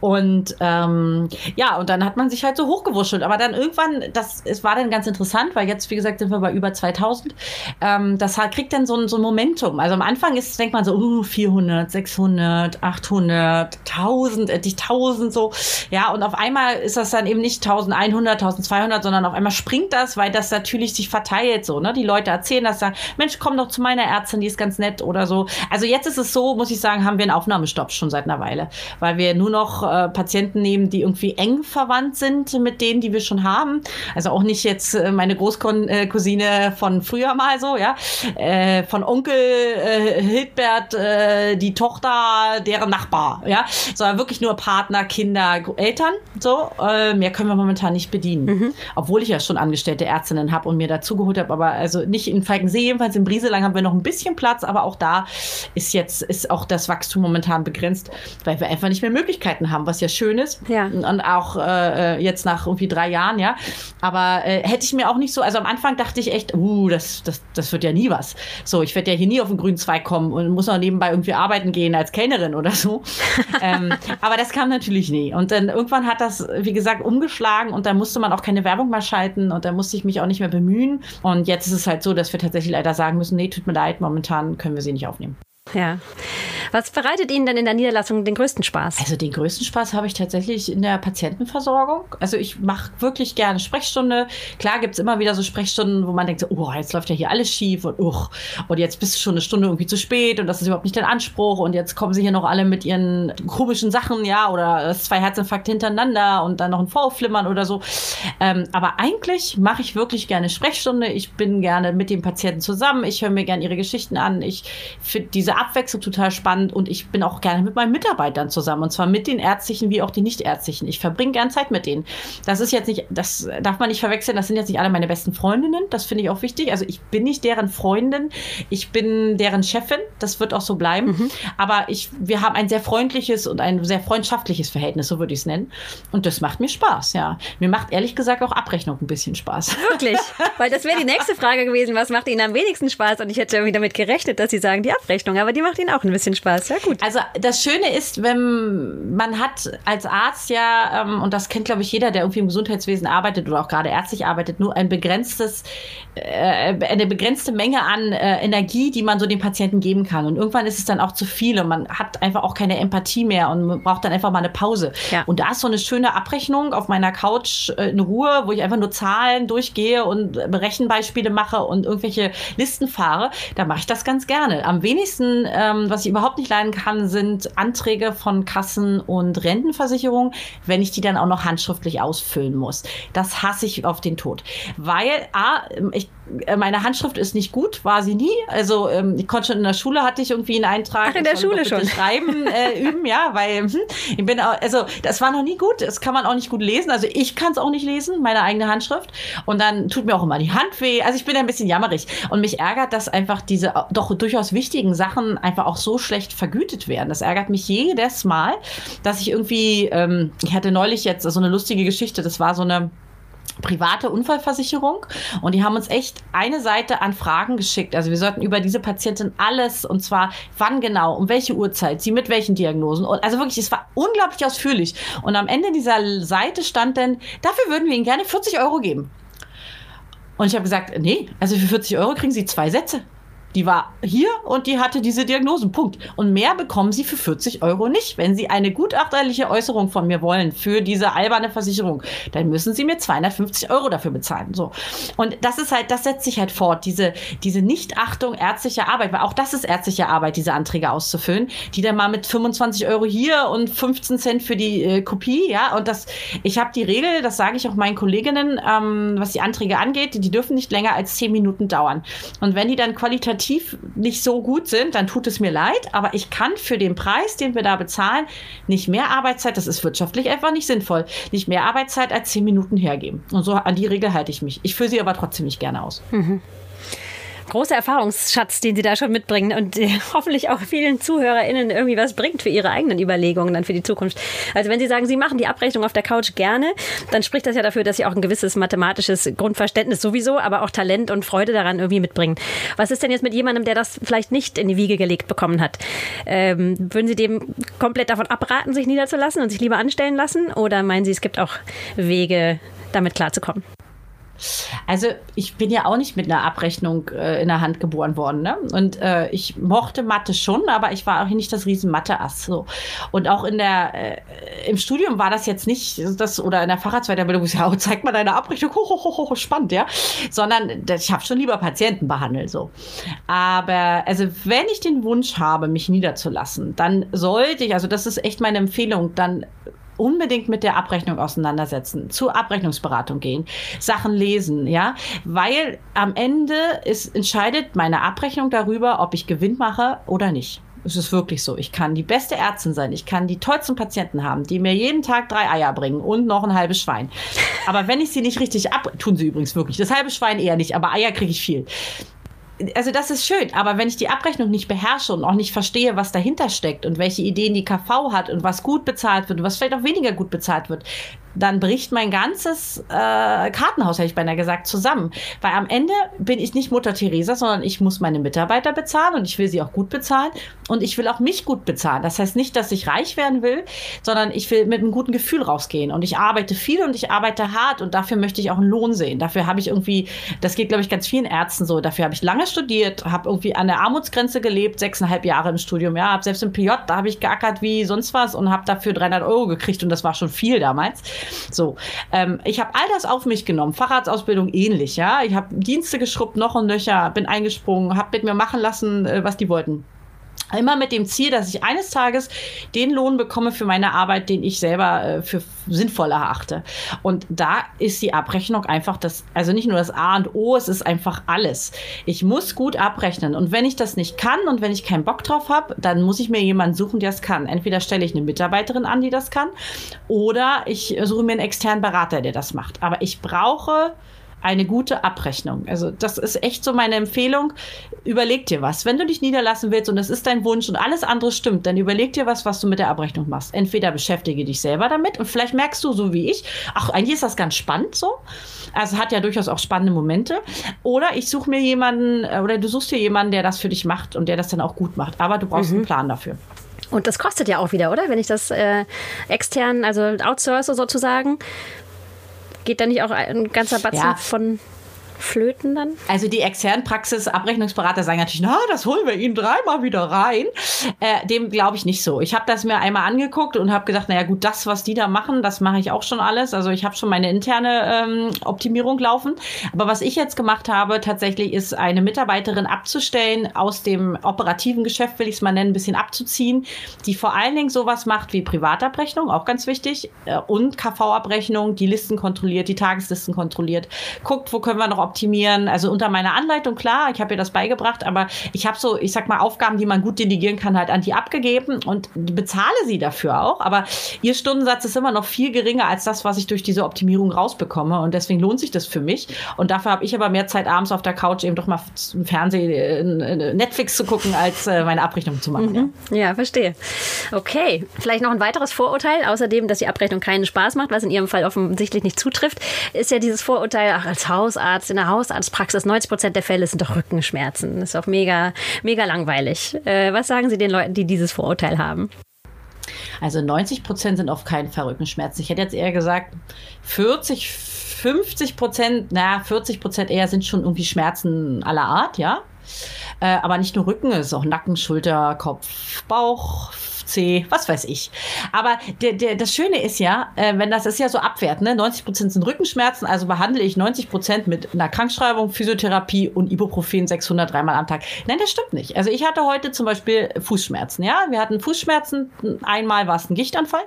Speaker 2: Und ähm, ja, und dann hat man sich halt so hochgewurschtelt. Aber dann irgendwann, das es war dann ganz interessant, weil jetzt, wie gesagt, sind wir bei über 2000. Ähm, das hat, kriegt dann so ein, so ein Momentum. Also am Anfang ist, denkt man so, uh, 400, 600, 800, 1000, endlich 1000 1000 so. Ja, und auf einmal ist das dann eben nicht 1100, 1200, sondern auf einmal springt das, weil das natürlich sich verteilt so, ne? Die Leute erzählen das, sagen, Mensch, komm doch zu meiner Ärztin, die ist ganz nett oder so. Also jetzt ist es so, muss ich sagen, haben wir einen Aufnahmestopp schon seit einer Weile, weil wir nur noch äh, Patienten nehmen, die irgendwie eng verwandt sind mit denen, die wir schon haben. Also auch nicht jetzt äh, meine Großcousine äh, von früher mal so, ja, äh, von Onkel äh, Hildbert, äh, die Tochter, deren Nachbar, ja, sondern wirklich nur Partner Partner, Kinder, Eltern. So, äh, mehr können wir momentan nicht bedienen. Mhm. Obwohl ich ja schon angestellte Ärztinnen habe und mir dazugeholt habe, aber also nicht in Falkensee, jedenfalls in Brieselang haben wir noch ein bisschen Platz, aber auch da ist jetzt ist auch das Wachstum momentan begrenzt, weil wir einfach nicht mehr Möglichkeiten haben, was ja schön ist. Ja. Und auch äh, jetzt nach irgendwie drei Jahren, ja. Aber äh, hätte ich mir auch nicht so, also am Anfang dachte ich echt, uh, das, das, das wird ja nie was. So, ich werde ja hier nie auf den grünen Zweig kommen und muss noch nebenbei irgendwie arbeiten gehen als Kellnerin oder so. [LAUGHS] ähm, aber das kam natürlich nie. Und dann irgendwann hat das, wie gesagt, umgeschlagen und da musste man auch keine Werbung mehr schalten und da musste ich mich auch nicht mehr bemühen. Und jetzt ist es halt so, dass wir tatsächlich leider sagen müssen, nee, tut mir leid, momentan können wir sie nicht aufnehmen.
Speaker 1: Ja. Was bereitet Ihnen denn in der Niederlassung den größten Spaß?
Speaker 2: Also den größten Spaß habe ich tatsächlich in der Patientenversorgung. Also ich mache wirklich gerne Sprechstunde. Klar gibt es immer wieder so Sprechstunden, wo man denkt, so, oh, jetzt läuft ja hier alles schief und uch, und jetzt bist du schon eine Stunde irgendwie zu spät und das ist überhaupt nicht dein Anspruch und jetzt kommen sie hier noch alle mit ihren komischen Sachen, ja, oder zwei Herzinfarkte hintereinander und dann noch ein Vorflimmern oder so. Ähm, aber eigentlich mache ich wirklich gerne Sprechstunde. Ich bin gerne mit dem Patienten zusammen. Ich höre mir gerne ihre Geschichten an. Ich finde diese Abwechslung total spannend und ich bin auch gerne mit meinen Mitarbeitern zusammen und zwar mit den ärztlichen wie auch die nichtärztlichen. Ich verbringe gern Zeit mit denen. Das ist jetzt nicht, das darf man nicht verwechseln, das sind jetzt nicht alle meine besten Freundinnen, das finde ich auch wichtig. Also ich bin nicht deren Freundin, ich bin deren Chefin, das wird auch so bleiben, mhm. aber ich, wir haben ein sehr freundliches und ein sehr freundschaftliches Verhältnis, so würde ich es nennen und das macht mir Spaß, ja. Mir macht ehrlich gesagt auch Abrechnung ein bisschen Spaß.
Speaker 1: Wirklich? [LAUGHS] Weil das wäre die nächste Frage gewesen, was macht Ihnen am wenigsten Spaß und ich hätte irgendwie damit gerechnet, dass Sie sagen, die Abrechnung, aber die macht Ihnen auch ein bisschen Spaß. Ja, gut.
Speaker 2: Also das Schöne ist, wenn man hat als Arzt ja, ähm, und das kennt, glaube ich, jeder, der irgendwie im Gesundheitswesen arbeitet oder auch gerade ärztlich arbeitet, nur ein begrenztes, äh, eine begrenzte Menge an äh, Energie, die man so dem Patienten geben kann. Und irgendwann ist es dann auch zu viel und man hat einfach auch keine Empathie mehr und man braucht dann einfach mal eine Pause. Ja. Und da ist so eine schöne Abrechnung auf meiner Couch äh, in Ruhe, wo ich einfach nur Zahlen durchgehe und Rechenbeispiele mache und irgendwelche Listen fahre. Da mache ich das ganz gerne. Am wenigsten, ähm, was ich überhaupt nicht nicht leiden kann, sind Anträge von Kassen und Rentenversicherungen, wenn ich die dann auch noch handschriftlich ausfüllen muss. Das hasse ich auf den Tod. Weil, A, ich äh, meine Handschrift ist nicht gut, war sie nie. Also ähm, ich konnte schon in der Schule hatte ich irgendwie einen Eintrag.
Speaker 1: Ach, in der Schule schon.
Speaker 2: Schreiben äh, üben, ja, weil hm, ich bin auch, also das war noch nie gut. Das kann man auch nicht gut lesen. Also ich kann es auch nicht lesen, meine eigene Handschrift. Und dann tut mir auch immer die Hand weh. Also ich bin ein bisschen jammerig und mich ärgert, dass einfach diese doch durchaus wichtigen Sachen einfach auch so schlecht vergütet werden. Das ärgert mich jedes Mal, dass ich irgendwie, ähm, ich hatte neulich jetzt so eine lustige Geschichte. Das war so eine private Unfallversicherung und die haben uns echt eine Seite an Fragen geschickt. Also wir sollten über diese Patientin alles und zwar wann genau, um welche Uhrzeit, sie mit welchen Diagnosen und also wirklich, es war unglaublich ausführlich. Und am Ende dieser Seite stand dann, dafür würden wir Ihnen gerne 40 Euro geben. Und ich habe gesagt, nee, also für 40 Euro kriegen Sie zwei Sätze. Die war hier und die hatte diese Diagnosen. Punkt. Und mehr bekommen sie für 40 Euro nicht. Wenn sie eine gutachterliche Äußerung von mir wollen für diese alberne Versicherung, dann müssen sie mir 250 Euro dafür bezahlen. So. Und das ist halt, das setzt sich halt fort. Diese, diese Nichtachtung ärztlicher Arbeit, weil auch das ist ärztliche Arbeit, diese Anträge auszufüllen, die dann mal mit 25 Euro hier und 15 Cent für die äh, Kopie, ja. Und das, ich habe die Regel, das sage ich auch meinen Kolleginnen, ähm, was die Anträge angeht, die dürfen nicht länger als 10 Minuten dauern. Und wenn die dann qualitativ qualitativ nicht so gut sind, dann tut es mir leid, aber ich kann für den Preis, den wir da bezahlen, nicht mehr Arbeitszeit, das ist wirtschaftlich einfach nicht sinnvoll, nicht mehr Arbeitszeit als zehn Minuten hergeben. Und so an die Regel halte ich mich. Ich führe sie aber trotzdem nicht gerne aus. Mhm
Speaker 1: großer Erfahrungsschatz, den Sie da schon mitbringen und äh, hoffentlich auch vielen ZuhörerInnen irgendwie was bringt für ihre eigenen Überlegungen dann für die Zukunft. Also wenn Sie sagen, Sie machen die Abrechnung auf der Couch gerne, dann spricht das ja dafür, dass Sie auch ein gewisses mathematisches Grundverständnis sowieso, aber auch Talent und Freude daran irgendwie mitbringen. Was ist denn jetzt mit jemandem, der das vielleicht nicht in die Wiege gelegt bekommen hat? Ähm, würden Sie dem komplett davon abraten, sich niederzulassen und sich lieber anstellen lassen? Oder meinen Sie, es gibt auch Wege, damit klarzukommen?
Speaker 2: Also ich bin ja auch nicht mit einer Abrechnung äh, in der Hand geboren worden. Ne? Und äh, ich mochte Mathe schon, aber ich war auch nicht das riesen Mathe-Ass. So. Und auch in der, äh, im Studium war das jetzt nicht das, oder in der Facharztweiterbildung, [LAUGHS] ja, oh, zeig mal deine Abrechnung, hoch, hoch, hoch, hoch, spannend, ja. Sondern ich habe schon lieber Patienten behandelt. So. Aber also wenn ich den Wunsch habe, mich niederzulassen, dann sollte ich, also das ist echt meine Empfehlung, dann unbedingt mit der Abrechnung auseinandersetzen, zur Abrechnungsberatung gehen, Sachen lesen, ja, weil am Ende ist, entscheidet meine Abrechnung darüber, ob ich Gewinn mache oder nicht. Es ist wirklich so. Ich kann die beste Ärztin sein. Ich kann die tollsten Patienten haben, die mir jeden Tag drei Eier bringen und noch ein halbes Schwein. Aber wenn ich sie nicht richtig ab, tun sie übrigens wirklich. Das halbe Schwein eher nicht, aber Eier kriege ich viel also das ist schön, aber wenn ich die Abrechnung nicht beherrsche und auch nicht verstehe, was dahinter steckt und welche Ideen die KV hat und was gut bezahlt wird und was vielleicht auch weniger gut bezahlt wird, dann bricht mein ganzes äh, Kartenhaus, hätte ich beinahe gesagt, zusammen. Weil am Ende bin ich nicht Mutter Teresa, sondern ich muss meine Mitarbeiter bezahlen und ich will sie auch gut bezahlen und ich will auch mich gut bezahlen. Das heißt nicht, dass ich reich werden will, sondern ich will mit einem guten Gefühl rausgehen und ich arbeite viel und ich arbeite hart und dafür möchte ich auch einen Lohn sehen. Dafür habe ich irgendwie, das geht glaube ich ganz vielen Ärzten so, dafür habe ich lange studiert, habe irgendwie an der Armutsgrenze gelebt, sechseinhalb Jahre im Studium, ja, habe selbst im PJ, da habe ich geackert wie sonst was und habe dafür 300 Euro gekriegt und das war schon viel damals. So, ähm, ich habe all das auf mich genommen. Fahrradsausbildung ähnlich, ja. Ich habe Dienste geschrubbt, noch und nöcher, bin eingesprungen, habe mit mir machen lassen, äh, was die wollten. Immer mit dem Ziel, dass ich eines Tages den Lohn bekomme für meine Arbeit, den ich selber äh, für sinnvoll erachte. Und da ist die Abrechnung einfach das, also nicht nur das A und O, es ist einfach alles. Ich muss gut abrechnen. Und wenn ich das nicht kann und wenn ich keinen Bock drauf habe, dann muss ich mir jemanden suchen, der es kann. Entweder stelle ich eine Mitarbeiterin an, die das kann, oder ich suche mir einen externen Berater, der das macht. Aber ich brauche eine gute Abrechnung. Also das ist echt so meine Empfehlung. Überleg dir was. Wenn du dich niederlassen willst und das ist dein Wunsch und alles andere stimmt, dann überleg dir was, was du mit der Abrechnung machst. Entweder beschäftige dich selber damit und vielleicht merkst du, so wie ich, ach, eigentlich ist das ganz spannend so. Also hat ja durchaus auch spannende Momente. Oder ich suche mir jemanden, äh, oder du suchst dir jemanden, der das für dich macht und der das dann auch gut macht. Aber du brauchst mhm. einen Plan dafür.
Speaker 1: Und das kostet ja auch wieder, oder? Wenn ich das äh, extern, also outsource sozusagen, Geht da nicht auch ein ganzer Batzen ja. von flöten dann?
Speaker 2: Also die externen Praxis-Abrechnungsberater sagen natürlich, na, das holen wir Ihnen dreimal wieder rein. Äh, dem glaube ich nicht so. Ich habe das mir einmal angeguckt und habe gedacht, naja gut, das, was die da machen, das mache ich auch schon alles. Also ich habe schon meine interne ähm, Optimierung laufen. Aber was ich jetzt gemacht habe, tatsächlich ist eine Mitarbeiterin abzustellen, aus dem operativen Geschäft, will ich es mal nennen, ein bisschen abzuziehen, die vor allen Dingen sowas macht wie Privatabrechnung, auch ganz wichtig, äh, und KV-Abrechnung, die Listen kontrolliert, die Tageslisten kontrolliert, guckt, wo können wir noch optimieren. Also unter meiner Anleitung, klar, ich habe ihr das beigebracht, aber ich habe so, ich sag mal, Aufgaben, die man gut delegieren kann, halt an die abgegeben und bezahle sie dafür auch. Aber ihr Stundensatz ist immer noch viel geringer als das, was ich durch diese Optimierung rausbekomme. Und deswegen lohnt sich das für mich. Und dafür habe ich aber mehr Zeit abends auf der Couch eben doch mal im Fernsehen, Netflix zu gucken, als äh, meine Abrechnung zu machen.
Speaker 1: Mhm. Ja. ja, verstehe. Okay, vielleicht noch ein weiteres Vorurteil, außerdem, dass die Abrechnung keinen Spaß macht, was in Ihrem Fall offensichtlich nicht zutrifft, ist ja dieses Vorurteil, ach, als Hausarzt, in der Hausarztpraxis, 90 Prozent der Fälle sind doch Rückenschmerzen. Das ist auch mega, mega langweilig. Äh, was sagen Sie den Leuten, die dieses Vorurteil haben?
Speaker 2: Also 90 Prozent sind auf keinen Fall Rückenschmerzen. Ich hätte jetzt eher gesagt, 40, 50 Prozent, naja, 40 Prozent eher sind schon irgendwie Schmerzen aller Art, ja. Äh, aber nicht nur Rücken, es ist auch Nacken, Schulter, Kopf, Bauch, C, was weiß ich. Aber der, der, das Schöne ist ja, äh, wenn das ist ja so abwert, ne? 90 Prozent sind Rückenschmerzen, also behandle ich 90 Prozent mit einer Krankschreibung, Physiotherapie und Ibuprofen 600 dreimal am Tag. Nein, das stimmt nicht. Also ich hatte heute zum Beispiel Fußschmerzen, ja? Wir hatten Fußschmerzen, einmal war es ein Gichtanfall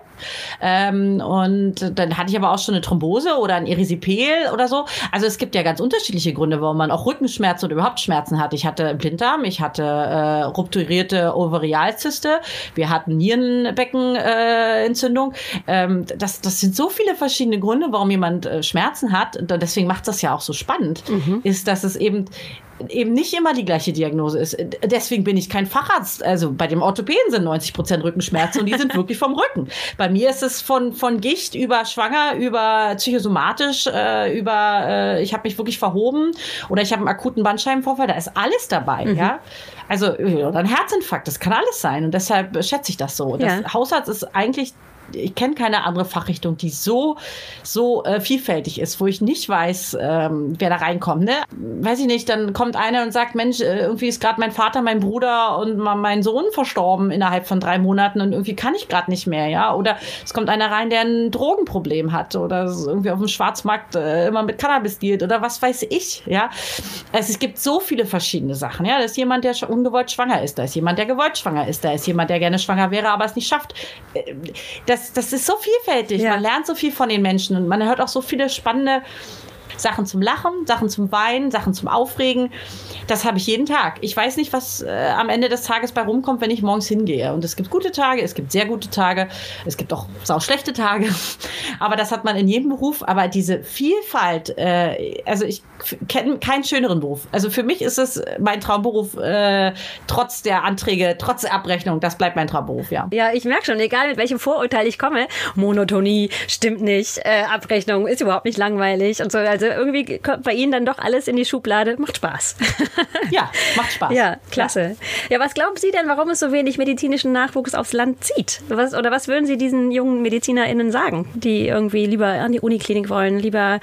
Speaker 2: ähm, und dann hatte ich aber auch schon eine Thrombose oder ein Erisipel oder so. Also es gibt ja ganz unterschiedliche Gründe, warum man auch Rückenschmerzen oder überhaupt Schmerzen hat. Ich hatte Blinddarm, ich hatte äh, rupturierte Ovarialzyste, wir hatten Nierenbeckenentzündung. Äh, ähm, das, das sind so viele verschiedene Gründe, warum jemand äh, Schmerzen hat. Deswegen macht das ja auch so spannend, mhm. ist, dass es eben eben nicht immer die gleiche Diagnose ist. Deswegen bin ich kein Facharzt. Also bei dem Orthopäden sind 90 Prozent Rückenschmerzen und die sind [LAUGHS] wirklich vom Rücken. Bei mir ist es von, von Gicht über schwanger, über psychosomatisch, äh, über äh, ich habe mich wirklich verhoben oder ich habe einen akuten Bandscheibenvorfall. Da ist alles dabei, mhm. ja. Also oder ein Herzinfarkt, das kann alles sein und deshalb schätze ich das so. Das ja. Hausarzt ist eigentlich ich kenne keine andere Fachrichtung, die so, so äh, vielfältig ist, wo ich nicht weiß, ähm, wer da reinkommt. Ne? Weiß ich nicht, dann kommt einer und sagt, Mensch, äh, irgendwie ist gerade mein Vater, mein Bruder und mein Sohn verstorben innerhalb von drei Monaten und irgendwie kann ich gerade nicht mehr, ja. Oder es kommt einer rein, der ein Drogenproblem hat oder irgendwie auf dem Schwarzmarkt äh, immer mit Cannabis dealt oder was weiß ich, ja. Also es gibt so viele verschiedene Sachen, ja. Da ist jemand, der ungewollt schwanger ist, da ist jemand, der gewollt schwanger ist, da ist jemand, der gerne schwanger wäre, aber es nicht schafft. Äh, das das, das ist so vielfältig. Ja. Man lernt so viel von den Menschen und man hört auch so viele spannende Sachen zum Lachen, Sachen zum Weinen, Sachen zum Aufregen. Das habe ich jeden Tag. Ich weiß nicht, was äh, am Ende des Tages bei rumkommt, wenn ich morgens hingehe. Und es gibt gute Tage, es gibt sehr gute Tage, es gibt auch sau schlechte Tage. [LAUGHS] Aber das hat man in jedem Beruf. Aber diese Vielfalt, äh, also ich kenne keinen schöneren Beruf. Also für mich ist es mein Traumberuf, äh, trotz der Anträge, trotz der Abrechnung. Das bleibt mein Traumberuf, ja.
Speaker 1: Ja, ich merke schon, egal mit welchem Vorurteil ich komme, Monotonie stimmt nicht, äh, Abrechnung ist überhaupt nicht langweilig und so. Also irgendwie kommt bei Ihnen dann doch alles in die Schublade. Macht Spaß. [LAUGHS]
Speaker 2: ja, macht Spaß.
Speaker 1: Ja, klasse. Ja. ja, was glauben Sie denn, warum es so wenig medizinischen Nachwuchs aufs Land zieht? Was, oder was würden Sie diesen jungen MedizinerInnen sagen, die irgendwie lieber an die Uniklinik wollen, lieber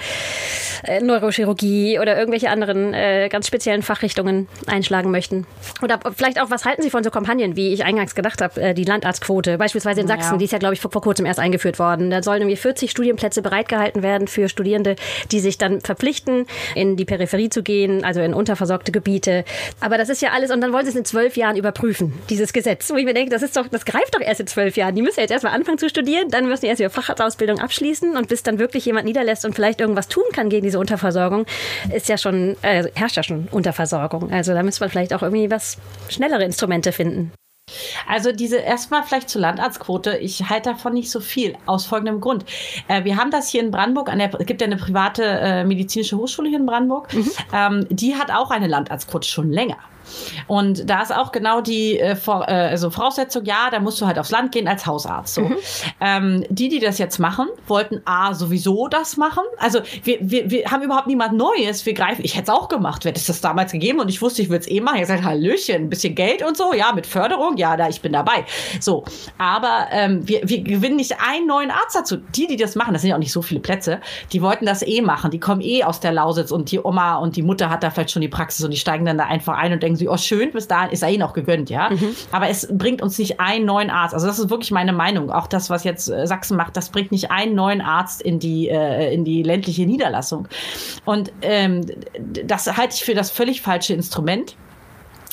Speaker 1: äh, Neurochirurgie oder irgendwelche anderen äh, ganz speziellen Fachrichtungen einschlagen möchten? Oder vielleicht auch, was halten Sie von so Kampagnen, wie ich eingangs gedacht habe, äh, die Landarztquote, beispielsweise in Sachsen, ja. die ist ja, glaube ich, vor, vor kurzem erst eingeführt worden. Da sollen irgendwie 40 Studienplätze bereitgehalten werden für Studierende, die sich dann verpflichten, in die Peripherie zu gehen, also in unterversorgte Gebiete. Aber das ist ja alles, und dann wollen sie es in zwölf Jahren überprüfen, dieses Gesetz. Wo ich mir denke, das ist doch, das greift doch erst in zwölf Jahren. Die müssen jetzt erstmal anfangen zu studieren, dann müssen die erst ihre Facharztausbildung abschließen und bis dann wirklich jemand niederlässt und vielleicht irgendwas tun kann gegen diese Unterversorgung, ist ja schon, äh, herrscht ja schon Unterversorgung. Also da müsste man vielleicht auch irgendwie was schnellere Instrumente finden.
Speaker 2: Also diese erstmal vielleicht zur Landarztquote. Ich halte davon nicht so viel aus folgendem Grund. Äh, wir haben das hier in Brandenburg. An der, es gibt ja eine private äh, medizinische Hochschule hier in Brandenburg. Mhm. Ähm, die hat auch eine Landarztquote schon länger. Und da ist auch genau die äh, vor, äh, also Voraussetzung, ja, da musst du halt aufs Land gehen als Hausarzt. So. Mhm. Ähm, die, die das jetzt machen, wollten A, sowieso das machen. Also wir, wir, wir haben überhaupt niemand Neues. Wir greifen, ich hätte es auch gemacht, hätte es das damals gegeben und ich wusste, ich würde es eh machen. Ich gesagt, Hallöchen, ein bisschen Geld und so, ja, mit Förderung, ja, da, ich bin dabei. So, aber ähm, wir, wir gewinnen nicht einen neuen Arzt dazu. Die, die das machen, das sind ja auch nicht so viele Plätze, die wollten das eh machen. Die kommen eh aus der Lausitz und die Oma und die Mutter hat da vielleicht schon die Praxis und die steigen dann da einfach ein und denken sich, oh schön, bis dahin ist er eh noch gegönnt, ja. Mhm. Aber es bringt uns nicht einen neuen Arzt. Also das ist wirklich meine Meinung. Auch das, was jetzt äh, Sachsen macht, das bringt nicht einen neuen Arzt in die, äh, in die ländliche Niederlassung. Und ähm, das halte ich für das völlig falsche Instrument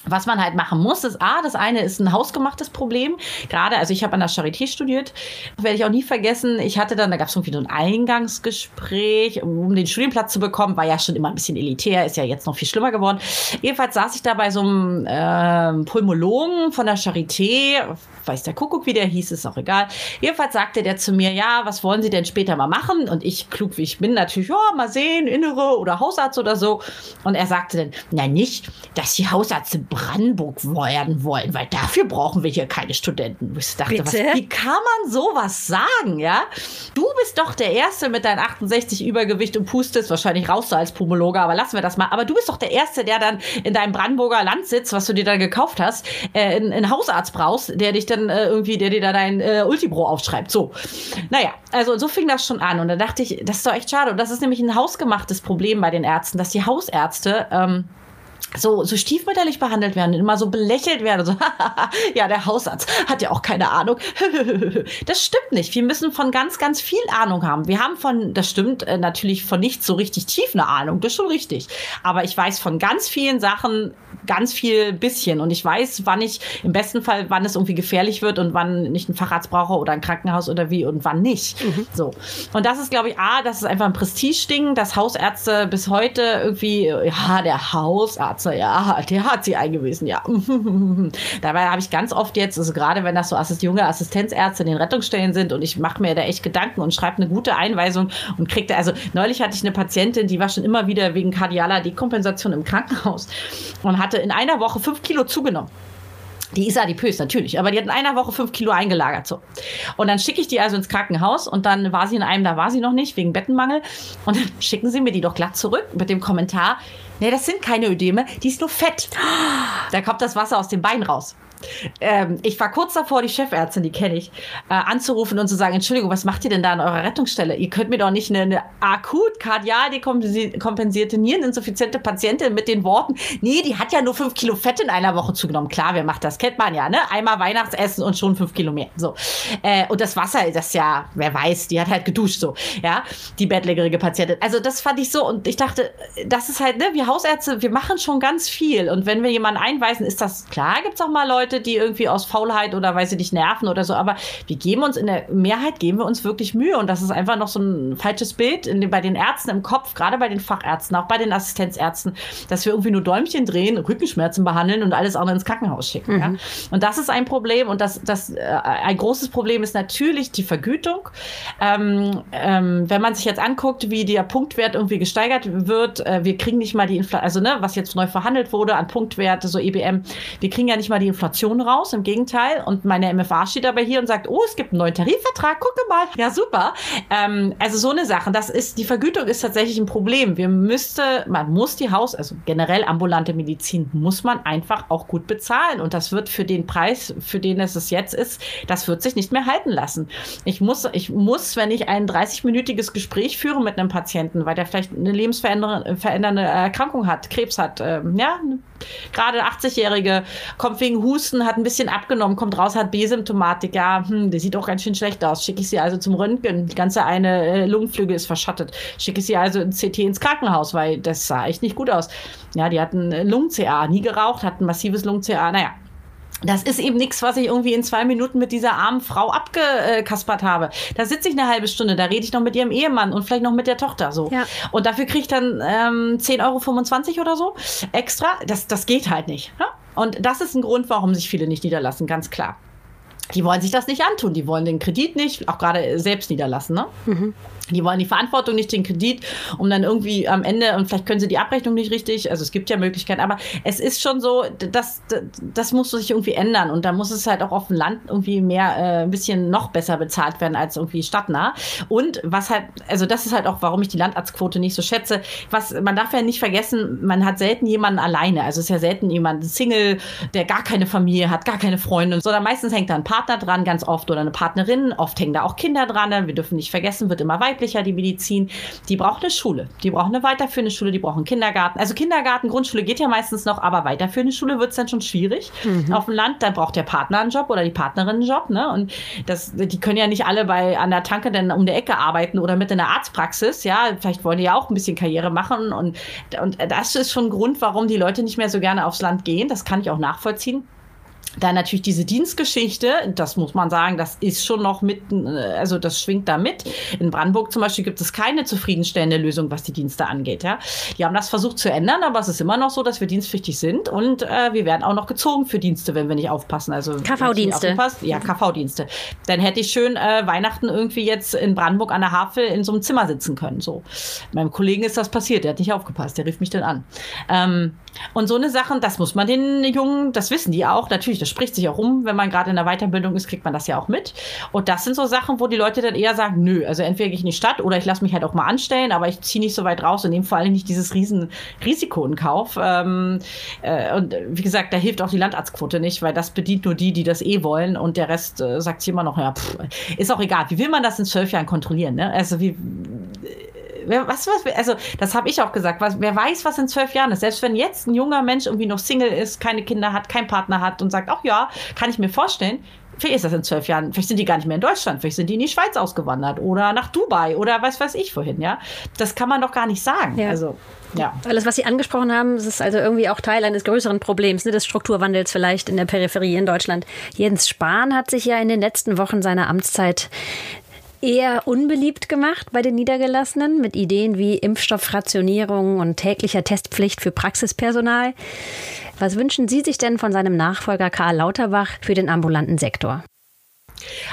Speaker 2: was man halt machen muss, ist A, das eine ist ein hausgemachtes Problem. Gerade, also ich habe an der Charité studiert, werde ich auch nie vergessen. Ich hatte dann, da gab es irgendwie so ein Eingangsgespräch, um den Studienplatz zu bekommen, war ja schon immer ein bisschen elitär, ist ja jetzt noch viel schlimmer geworden. Jedenfalls saß ich da bei so einem äh, Pulmologen von der Charité, weiß der Kuckuck, wie der hieß, ist auch egal. Jedenfalls sagte der zu mir, ja, was wollen Sie denn später mal machen? Und ich, klug wie ich bin, natürlich, ja, mal sehen, Innere oder Hausarzt oder so. Und er sagte dann, na nicht, dass die Hausärzte Brandenburg werden wollen, weil dafür brauchen wir hier keine Studenten. Ich dachte, was, wie kann man sowas sagen, ja? Du bist doch der Erste mit deinem 68 Übergewicht und pustest, wahrscheinlich raus als Pumologe, aber lassen wir das mal. Aber du bist doch der Erste, der dann in deinem Brandenburger Landsitz, was du dir da gekauft hast, äh, einen Hausarzt brauchst, der dich dann äh, irgendwie, der dir da dein äh, Ultibro aufschreibt. So. Naja, also so fing das schon an. Und da dachte ich, das ist doch echt schade. Und das ist nämlich ein hausgemachtes Problem bei den Ärzten, dass die Hausärzte ähm, so, so stiefmütterlich behandelt werden, immer so belächelt werden. So, [LAUGHS] ja, der Hausarzt hat ja auch keine Ahnung. [LAUGHS] das stimmt nicht. Wir müssen von ganz, ganz viel Ahnung haben. Wir haben von, das stimmt äh, natürlich von nicht so richtig tief eine Ahnung. Das ist schon richtig. Aber ich weiß von ganz vielen Sachen ganz viel bisschen. Und ich weiß, wann ich, im besten Fall, wann es irgendwie gefährlich wird und wann ich einen Facharzt brauche oder ein Krankenhaus oder wie und wann nicht. Mhm. So. Und das ist, glaube ich, A, das ist einfach ein Prestigeding, dass Hausärzte bis heute irgendwie, ja, der Hausarzt Arzt, ja, der hat sie eingewiesen, ja. [LAUGHS] Dabei habe ich ganz oft jetzt, also gerade wenn das so Assist junge Assistenzärzte in den Rettungsstellen sind und ich mache mir da echt Gedanken und schreibe eine gute Einweisung und kriegte, also neulich hatte ich eine Patientin, die war schon immer wieder wegen kardialer Dekompensation im Krankenhaus und hatte in einer Woche fünf Kilo zugenommen. Die ist adipös, natürlich, aber die hat in einer Woche fünf Kilo eingelagert. So. Und dann schicke ich die also ins Krankenhaus und dann war sie in einem, da war sie noch nicht, wegen Bettenmangel. Und dann schicken sie mir die doch glatt zurück mit dem Kommentar, nee, das sind keine Ödeme, die ist nur Fett. Da kommt das Wasser aus dem Bein raus. Ähm, ich war kurz davor, die Chefärztin, die kenne ich, äh, anzurufen und zu sagen, Entschuldigung, was macht ihr denn da an eurer Rettungsstelle? Ihr könnt mir doch nicht eine, eine akut kardial dekompensierte Niereninsuffiziente Patientin mit den Worten, nee, die hat ja nur fünf Kilo Fett in einer Woche zugenommen. Klar, wer macht das? Kennt man ja, ne? Einmal Weihnachtsessen und schon fünf Kilo mehr. So. Äh, und das Wasser, das ja, wer weiß, die hat halt geduscht so, ja, die bettlägerige Patientin. Also das fand ich so und ich dachte, das ist halt, ne, wir Hausärzte, wir machen schon ganz viel und wenn wir jemanden einweisen, ist das klar, gibt es auch mal Leute, Leute, die irgendwie aus Faulheit oder weil sie dich nerven oder so, aber wir geben uns in der Mehrheit, geben wir uns wirklich Mühe und das ist einfach noch so ein falsches Bild in, bei den Ärzten im Kopf, gerade bei den Fachärzten, auch bei den Assistenzärzten, dass wir irgendwie nur Däumchen drehen, Rückenschmerzen behandeln und alles auch noch ins Krankenhaus schicken. Mhm. Ja? Und das ist ein Problem und das, das äh, ein großes Problem ist natürlich die Vergütung. Ähm, ähm, wenn man sich jetzt anguckt, wie der Punktwert irgendwie gesteigert wird, äh, wir kriegen nicht mal die Inflation, also ne, was jetzt neu verhandelt wurde an Punktwerte, so EBM, wir kriegen ja nicht mal die Inflation Inflation raus, im Gegenteil. Und meine MFA steht aber hier und sagt, oh, es gibt einen neuen Tarifvertrag, gucke mal. Ja, super. Ähm, also so eine Sache. Das ist, die Vergütung ist tatsächlich ein Problem. Wir müsste, man muss die Haus, also generell ambulante Medizin, muss man einfach auch gut bezahlen. Und das wird für den Preis, für den es jetzt ist, das wird sich nicht mehr halten lassen. Ich muss, ich muss, wenn ich ein 30-minütiges Gespräch führe mit einem Patienten, weil der vielleicht eine lebensverändernde Erkrankung hat, Krebs hat, ähm, ja, gerade 80-Jährige kommt wegen Husten, hat ein bisschen abgenommen, kommt raus, hat B-Symptomatik. Ja, hm, der sieht auch ganz schön schlecht aus. Schicke ich sie also zum Röntgen. Die ganze eine äh, Lungenflügel ist verschattet. Schicke ich sie also in CT ins Krankenhaus, weil das sah echt nicht gut aus. Ja, die hatten Lungen-CA, nie geraucht, hatten massives Lungen-CA. Naja, das ist eben nichts, was ich irgendwie in zwei Minuten mit dieser armen Frau abgekaspert habe. Da sitze ich eine halbe Stunde, da rede ich noch mit ihrem Ehemann und vielleicht noch mit der Tochter so. Ja. Und dafür kriege ich dann ähm, 10,25 Euro oder so extra. Das, das geht halt nicht. Ja? Und das ist ein Grund, warum sich viele nicht niederlassen, ganz klar. die wollen sich das nicht antun. Die wollen den Kredit nicht, auch gerade selbst niederlassen. Ne? Mhm. Die wollen die Verantwortung nicht, den Kredit, um dann irgendwie am Ende, und vielleicht können sie die Abrechnung nicht richtig, also es gibt ja Möglichkeiten, aber es ist schon so, das, das muss sich irgendwie ändern. Und da muss es halt auch auf dem Land irgendwie mehr, äh, ein bisschen noch besser bezahlt werden als irgendwie stadtnah. Und was halt, also das ist halt auch, warum ich die Landarztquote nicht so schätze, was, man darf ja nicht vergessen, man hat selten jemanden alleine, also es ist ja selten jemand Single, der gar keine Familie hat, gar keine Freunde, sondern meistens hängt da ein Partner dran, ganz oft, oder eine Partnerin, oft hängen da auch Kinder dran, wir dürfen nicht vergessen, wird immer weiter weiblicher, die Medizin, die braucht eine Schule. Die braucht eine weiterführende Schule, die braucht einen Kindergarten. Also Kindergarten, Grundschule geht ja meistens noch, aber weiterführende Schule wird es dann schon schwierig. Mhm. Auf dem Land, da braucht der Partner einen Job oder die Partnerin einen Job. Ne? Und das, die können ja nicht alle bei an der Tanke dann um der Ecke arbeiten oder mit in der Arztpraxis. Ja, vielleicht wollen die ja auch ein bisschen Karriere machen. Und, und das ist schon ein Grund, warum die Leute nicht mehr so gerne aufs Land gehen. Das kann ich auch nachvollziehen. Dann natürlich diese Dienstgeschichte, das muss man sagen, das ist schon noch mit, also das schwingt da mit. In Brandenburg zum Beispiel gibt es keine zufriedenstellende Lösung, was die Dienste angeht. Ja. Die haben das versucht zu ändern, aber es ist immer noch so, dass wir dienstpflichtig sind und äh, wir werden auch noch gezogen für Dienste, wenn wir nicht aufpassen. Also
Speaker 1: KV-Dienste.
Speaker 2: Ja, KV-Dienste. Dann hätte ich schön äh, Weihnachten irgendwie jetzt in Brandenburg an der Havel in so einem Zimmer sitzen können. So. Meinem Kollegen ist das passiert, der hat nicht aufgepasst, der rief mich dann an. Ähm, und so eine Sache, das muss man den Jungen, das wissen die auch, natürlich, das spricht sich auch um, wenn man gerade in der Weiterbildung ist, kriegt man das ja auch mit. Und das sind so Sachen, wo die Leute dann eher sagen, nö, also entweder gehe ich in die Stadt oder ich lasse mich halt auch mal anstellen, aber ich ziehe nicht so weit raus und nehme vor allem nicht dieses riesen Risiko in Kauf. Ähm, äh, und wie gesagt, da hilft auch die Landarztquote nicht, weil das bedient nur die, die das eh wollen und der Rest äh, sagt sich immer noch, ja, pff, ist auch egal. Wie will man das in zwölf Jahren kontrollieren? Ne? Also wie was, was, also das habe ich auch gesagt. Was, wer weiß, was in zwölf Jahren ist. Selbst wenn jetzt ein junger Mensch irgendwie noch Single ist, keine Kinder hat, keinen Partner hat und sagt, ach ja, kann ich mir vorstellen. Vielleicht ist das in zwölf Jahren. Vielleicht sind die gar nicht mehr in Deutschland. Vielleicht sind die in die Schweiz ausgewandert oder nach Dubai oder was weiß ich wohin. Ja, das kann man doch gar nicht sagen. Ja. Also ja.
Speaker 1: Alles, was Sie angesprochen haben, ist also irgendwie auch Teil eines größeren Problems, ne, des Strukturwandels vielleicht in der Peripherie in Deutschland. Jens Spahn hat sich ja in den letzten Wochen seiner Amtszeit eher unbeliebt gemacht bei den Niedergelassenen mit Ideen wie Impfstoffrationierung und täglicher Testpflicht für Praxispersonal. Was wünschen Sie sich denn von seinem Nachfolger Karl Lauterbach für den ambulanten Sektor?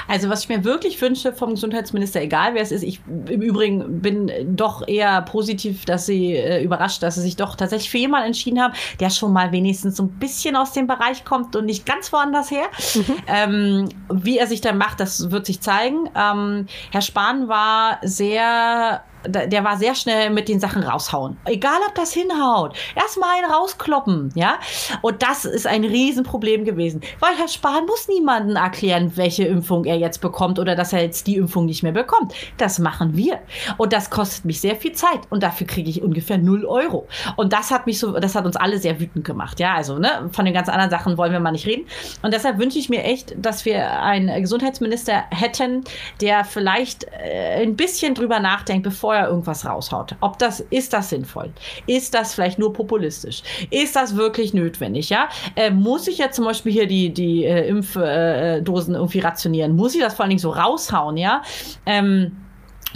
Speaker 2: Also was ich mir wirklich wünsche vom Gesundheitsminister, egal wer es ist, ich im Übrigen bin doch eher positiv, dass sie äh, überrascht, dass sie sich doch tatsächlich für jemanden entschieden haben, der schon mal wenigstens so ein bisschen aus dem Bereich kommt und nicht ganz woanders her. Mhm. Ähm, wie er sich dann macht, das wird sich zeigen. Ähm, Herr Spahn war sehr der war sehr schnell mit den Sachen raushauen. Egal, ob das hinhaut. Erstmal einen rauskloppen, ja. Und das ist ein Riesenproblem gewesen. Weil Herr Spahn muss niemanden erklären, welche Impfung er jetzt bekommt oder dass er jetzt die Impfung nicht mehr bekommt. Das machen wir. Und das kostet mich sehr viel Zeit. Und dafür kriege ich ungefähr 0 Euro. Und das hat mich so, das hat uns alle sehr wütend gemacht. Ja, also, ne, von den ganz anderen Sachen wollen wir mal nicht reden. Und deshalb wünsche ich mir echt, dass wir einen Gesundheitsminister hätten, der vielleicht äh, ein bisschen drüber nachdenkt, bevor vorher irgendwas raushaut. Ob das, ist das sinnvoll? Ist das vielleicht nur populistisch? Ist das wirklich notwendig? Ja? Äh, muss ich jetzt zum Beispiel hier die, die äh, Impfdosen irgendwie rationieren? Muss ich das vor allen Dingen so raushauen? Ja? Ähm,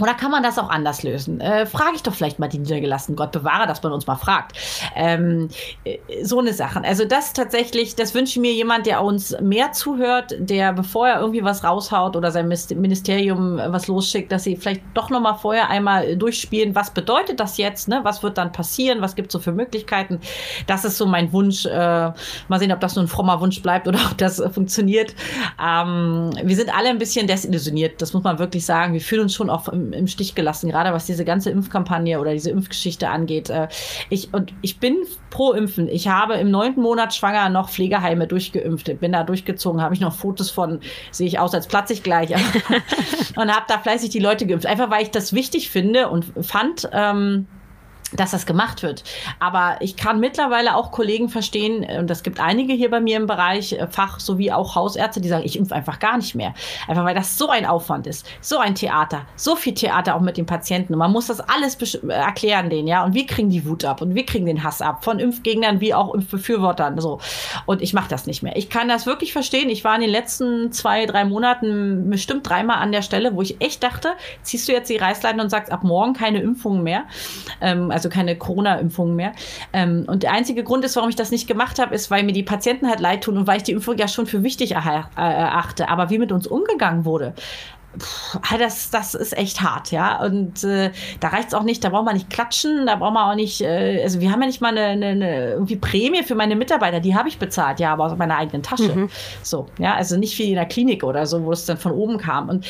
Speaker 2: oder kann man das auch anders lösen? Äh, frage ich doch vielleicht mal die Niedergelassenen. Gott bewahre, dass man uns mal fragt. Ähm, äh, so eine Sache. Also das tatsächlich, das wünsche mir jemand, der uns mehr zuhört, der bevor er irgendwie was raushaut oder sein Ministerium was losschickt, dass sie vielleicht doch noch mal vorher einmal durchspielen, was bedeutet das jetzt? Ne? Was wird dann passieren? Was gibt es so für Möglichkeiten? Das ist so mein Wunsch. Äh, mal sehen, ob das nur ein frommer Wunsch bleibt oder [LAUGHS] ob das funktioniert. Ähm, wir sind alle ein bisschen desillusioniert. Das muss man wirklich sagen. Wir fühlen uns schon auch im, Stich gelassen, gerade was diese ganze Impfkampagne oder diese Impfgeschichte angeht. Äh, ich, und ich bin pro Impfen. Ich habe im neunten Monat schwanger noch Pflegeheime durchgeimpft. Bin da durchgezogen, habe ich noch Fotos von, sehe ich aus, als platze ich gleich. [LAUGHS] [LAUGHS] und habe da fleißig die Leute geimpft. Einfach weil ich das wichtig finde und fand, ähm, dass das gemacht wird. Aber ich kann mittlerweile auch Kollegen verstehen, und es gibt einige hier bei mir im Bereich äh, Fach sowie auch Hausärzte, die sagen, ich impfe einfach gar nicht mehr. Einfach weil das so ein Aufwand ist, so ein Theater, so viel Theater auch mit den Patienten. Und man muss das alles erklären denen, ja. Und wir kriegen die Wut ab und wir kriegen den Hass ab von Impfgegnern wie auch Impfbefürwortern. So. Und ich mache das nicht mehr. Ich kann das wirklich verstehen. Ich war in den letzten zwei, drei Monaten bestimmt dreimal an der Stelle, wo ich echt dachte, ziehst du jetzt die Reißleine und sagst ab morgen keine Impfungen mehr. Ähm, also also keine Corona-Impfungen mehr. Ähm, und der einzige Grund ist, warum ich das nicht gemacht habe, ist, weil mir die Patienten halt leid tun und weil ich die Impfung ja schon für wichtig erachte. Aber wie mit uns umgegangen wurde, Puh, das, das ist echt hart, ja. Und äh, da reicht es auch nicht, da braucht man nicht klatschen, da braucht man auch nicht, äh, also wir haben ja nicht mal eine, eine, eine irgendwie Prämie für meine Mitarbeiter, die habe ich bezahlt, ja, aber aus meiner eigenen Tasche. Mhm. So, ja, also nicht wie in der Klinik oder so, wo es dann von oben kam. Und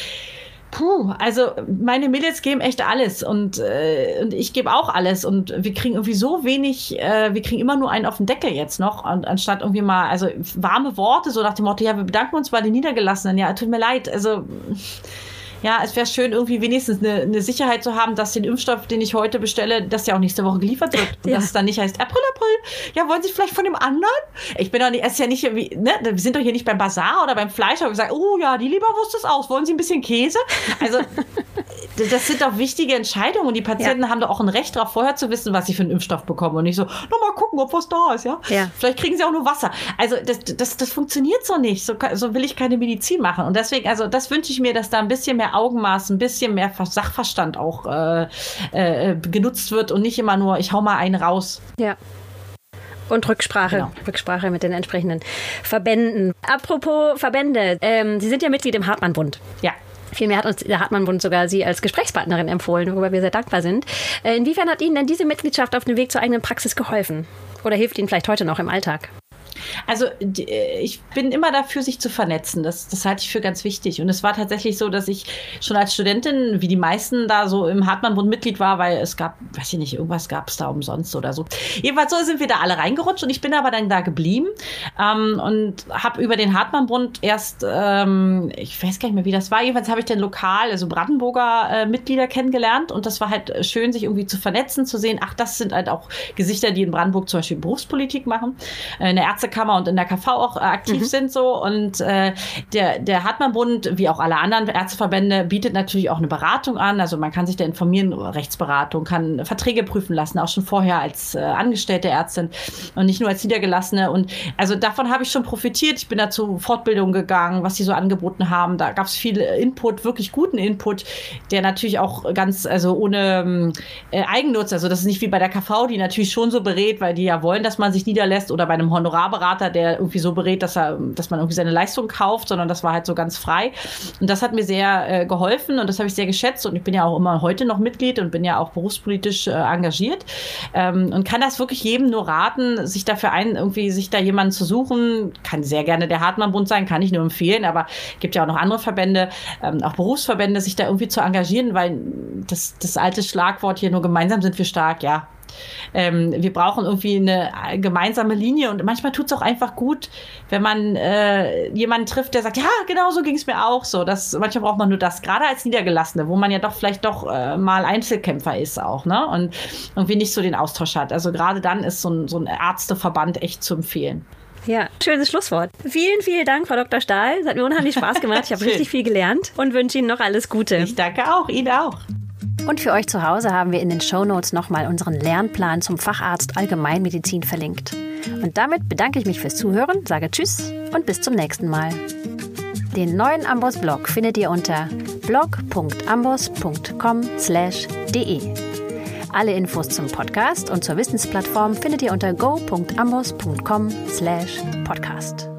Speaker 2: Puh, also meine Mädels geben echt alles und, äh, und ich gebe auch alles und wir kriegen irgendwie so wenig, äh, wir kriegen immer nur einen auf den Deckel jetzt noch und anstatt irgendwie mal, also warme Worte, so nach dem Motto, ja, wir bedanken uns bei den Niedergelassenen, ja, tut mir leid, also ja, es wäre schön, irgendwie wenigstens eine, eine, Sicherheit zu haben, dass den Impfstoff, den ich heute bestelle, dass der auch nächste Woche geliefert wird. Und [LAUGHS] ja. dass es dann nicht heißt, April, April, ja, wollen Sie vielleicht von dem anderen? Ich bin doch nicht, es ist ja nicht, wie, ne, wir sind doch hier nicht beim Bazar oder beim Fleisch, aber gesagt, oh ja, die Leberwurst ist aus, wollen Sie ein bisschen Käse? Also, [LAUGHS] das sind doch wichtige Entscheidungen und die Patienten ja. haben doch auch ein Recht darauf, vorher zu wissen, was sie für einen Impfstoff bekommen und nicht so, nochmal gucken, ob was da ist, ja? ja. Vielleicht kriegen sie auch nur Wasser. Also, das, das, das funktioniert so nicht. So, so will ich keine Medizin machen. Und deswegen, also, das wünsche ich mir, dass da ein bisschen mehr Augenmaß, ein bisschen mehr Sachverstand auch äh, äh, genutzt wird und nicht immer nur, ich hau mal einen raus.
Speaker 1: Ja. Und Rücksprache, genau. Rücksprache mit den entsprechenden Verbänden. Apropos Verbände, ähm, Sie sind ja Mitglied im Hartmann-Bund.
Speaker 2: Ja.
Speaker 1: Vielmehr hat uns der Hartmann-Bund sogar Sie als Gesprächspartnerin empfohlen, worüber wir sehr dankbar sind. Äh, inwiefern hat Ihnen denn diese Mitgliedschaft auf dem Weg zur eigenen Praxis geholfen? Oder hilft Ihnen vielleicht heute noch im Alltag?
Speaker 2: Also äh, ich bin immer dafür, sich zu vernetzen. Das, das halte ich für ganz wichtig. Und es war tatsächlich so, dass ich schon als Studentin, wie die meisten da so im Hartmann-Bund Mitglied war, weil es gab, weiß ich nicht, irgendwas gab es da umsonst oder so. Jedenfalls so sind wir da alle reingerutscht und ich bin aber dann da geblieben ähm, und habe über den Hartmann-Bund erst, ähm, ich weiß gar nicht mehr, wie das war, jedenfalls habe ich dann lokal, also Brandenburger äh, Mitglieder kennengelernt und das war halt schön, sich irgendwie zu vernetzen, zu sehen, ach, das sind halt auch Gesichter, die in Brandenburg zum Beispiel Berufspolitik machen. Äh, eine Ärztekammer und in der KV auch äh, aktiv mhm. sind so. Und äh, der, der Hartmann-Bund, wie auch alle anderen Ärzteverbände, bietet natürlich auch eine Beratung an. Also man kann sich da informieren, Rechtsberatung, kann Verträge prüfen lassen, auch schon vorher als äh, angestellte Ärztin und nicht nur als Niedergelassene. Und also davon habe ich schon profitiert. Ich bin da zu Fortbildungen gegangen, was sie so angeboten haben. Da gab es viel Input, wirklich guten Input, der natürlich auch ganz, also ohne äh, Eigennutz, also das ist nicht wie bei der KV, die natürlich schon so berät, weil die ja wollen, dass man sich niederlässt oder bei einem Honorarberater, der irgendwie so berät, dass er, dass man irgendwie seine Leistung kauft, sondern das war halt so ganz frei. Und das hat mir sehr äh, geholfen und das habe ich sehr geschätzt. Und ich bin ja auch immer heute noch Mitglied und bin ja auch berufspolitisch äh, engagiert ähm, und kann das wirklich jedem nur raten, sich dafür ein, irgendwie sich da jemanden zu suchen. Kann sehr gerne der Hartmann-Bund sein, kann ich nur empfehlen, aber gibt ja auch noch andere Verbände, ähm, auch Berufsverbände, sich da irgendwie zu engagieren, weil das, das alte Schlagwort hier nur gemeinsam sind wir stark, ja, ähm, wir brauchen irgendwie eine gemeinsame Linie und manchmal tut es auch einfach gut, wenn man äh, jemanden trifft, der sagt, ja, genau so ging es mir auch so. Das, manchmal braucht man nur das, gerade als Niedergelassene, wo man ja doch vielleicht doch äh, mal Einzelkämpfer ist auch, ne? Und irgendwie nicht so den Austausch hat. Also gerade dann ist so ein, so ein Ärzteverband echt zu empfehlen.
Speaker 1: Ja, schönes Schlusswort. Vielen, vielen Dank, Frau Dr. Stahl. Es hat mir unheimlich Spaß gemacht. Ich habe [LAUGHS] richtig viel gelernt und wünsche Ihnen noch alles Gute.
Speaker 2: Ich danke auch, Ihnen auch.
Speaker 1: Und für euch zu Hause haben wir in den Shownotes nochmal unseren Lernplan zum Facharzt Allgemeinmedizin verlinkt. Und damit bedanke ich mich fürs Zuhören, sage Tschüss und bis zum nächsten Mal. Den neuen Amboss Blog findet ihr unter blog.amboss.com/de. Alle Infos zum Podcast und zur Wissensplattform findet ihr unter go.amboss.com/podcast.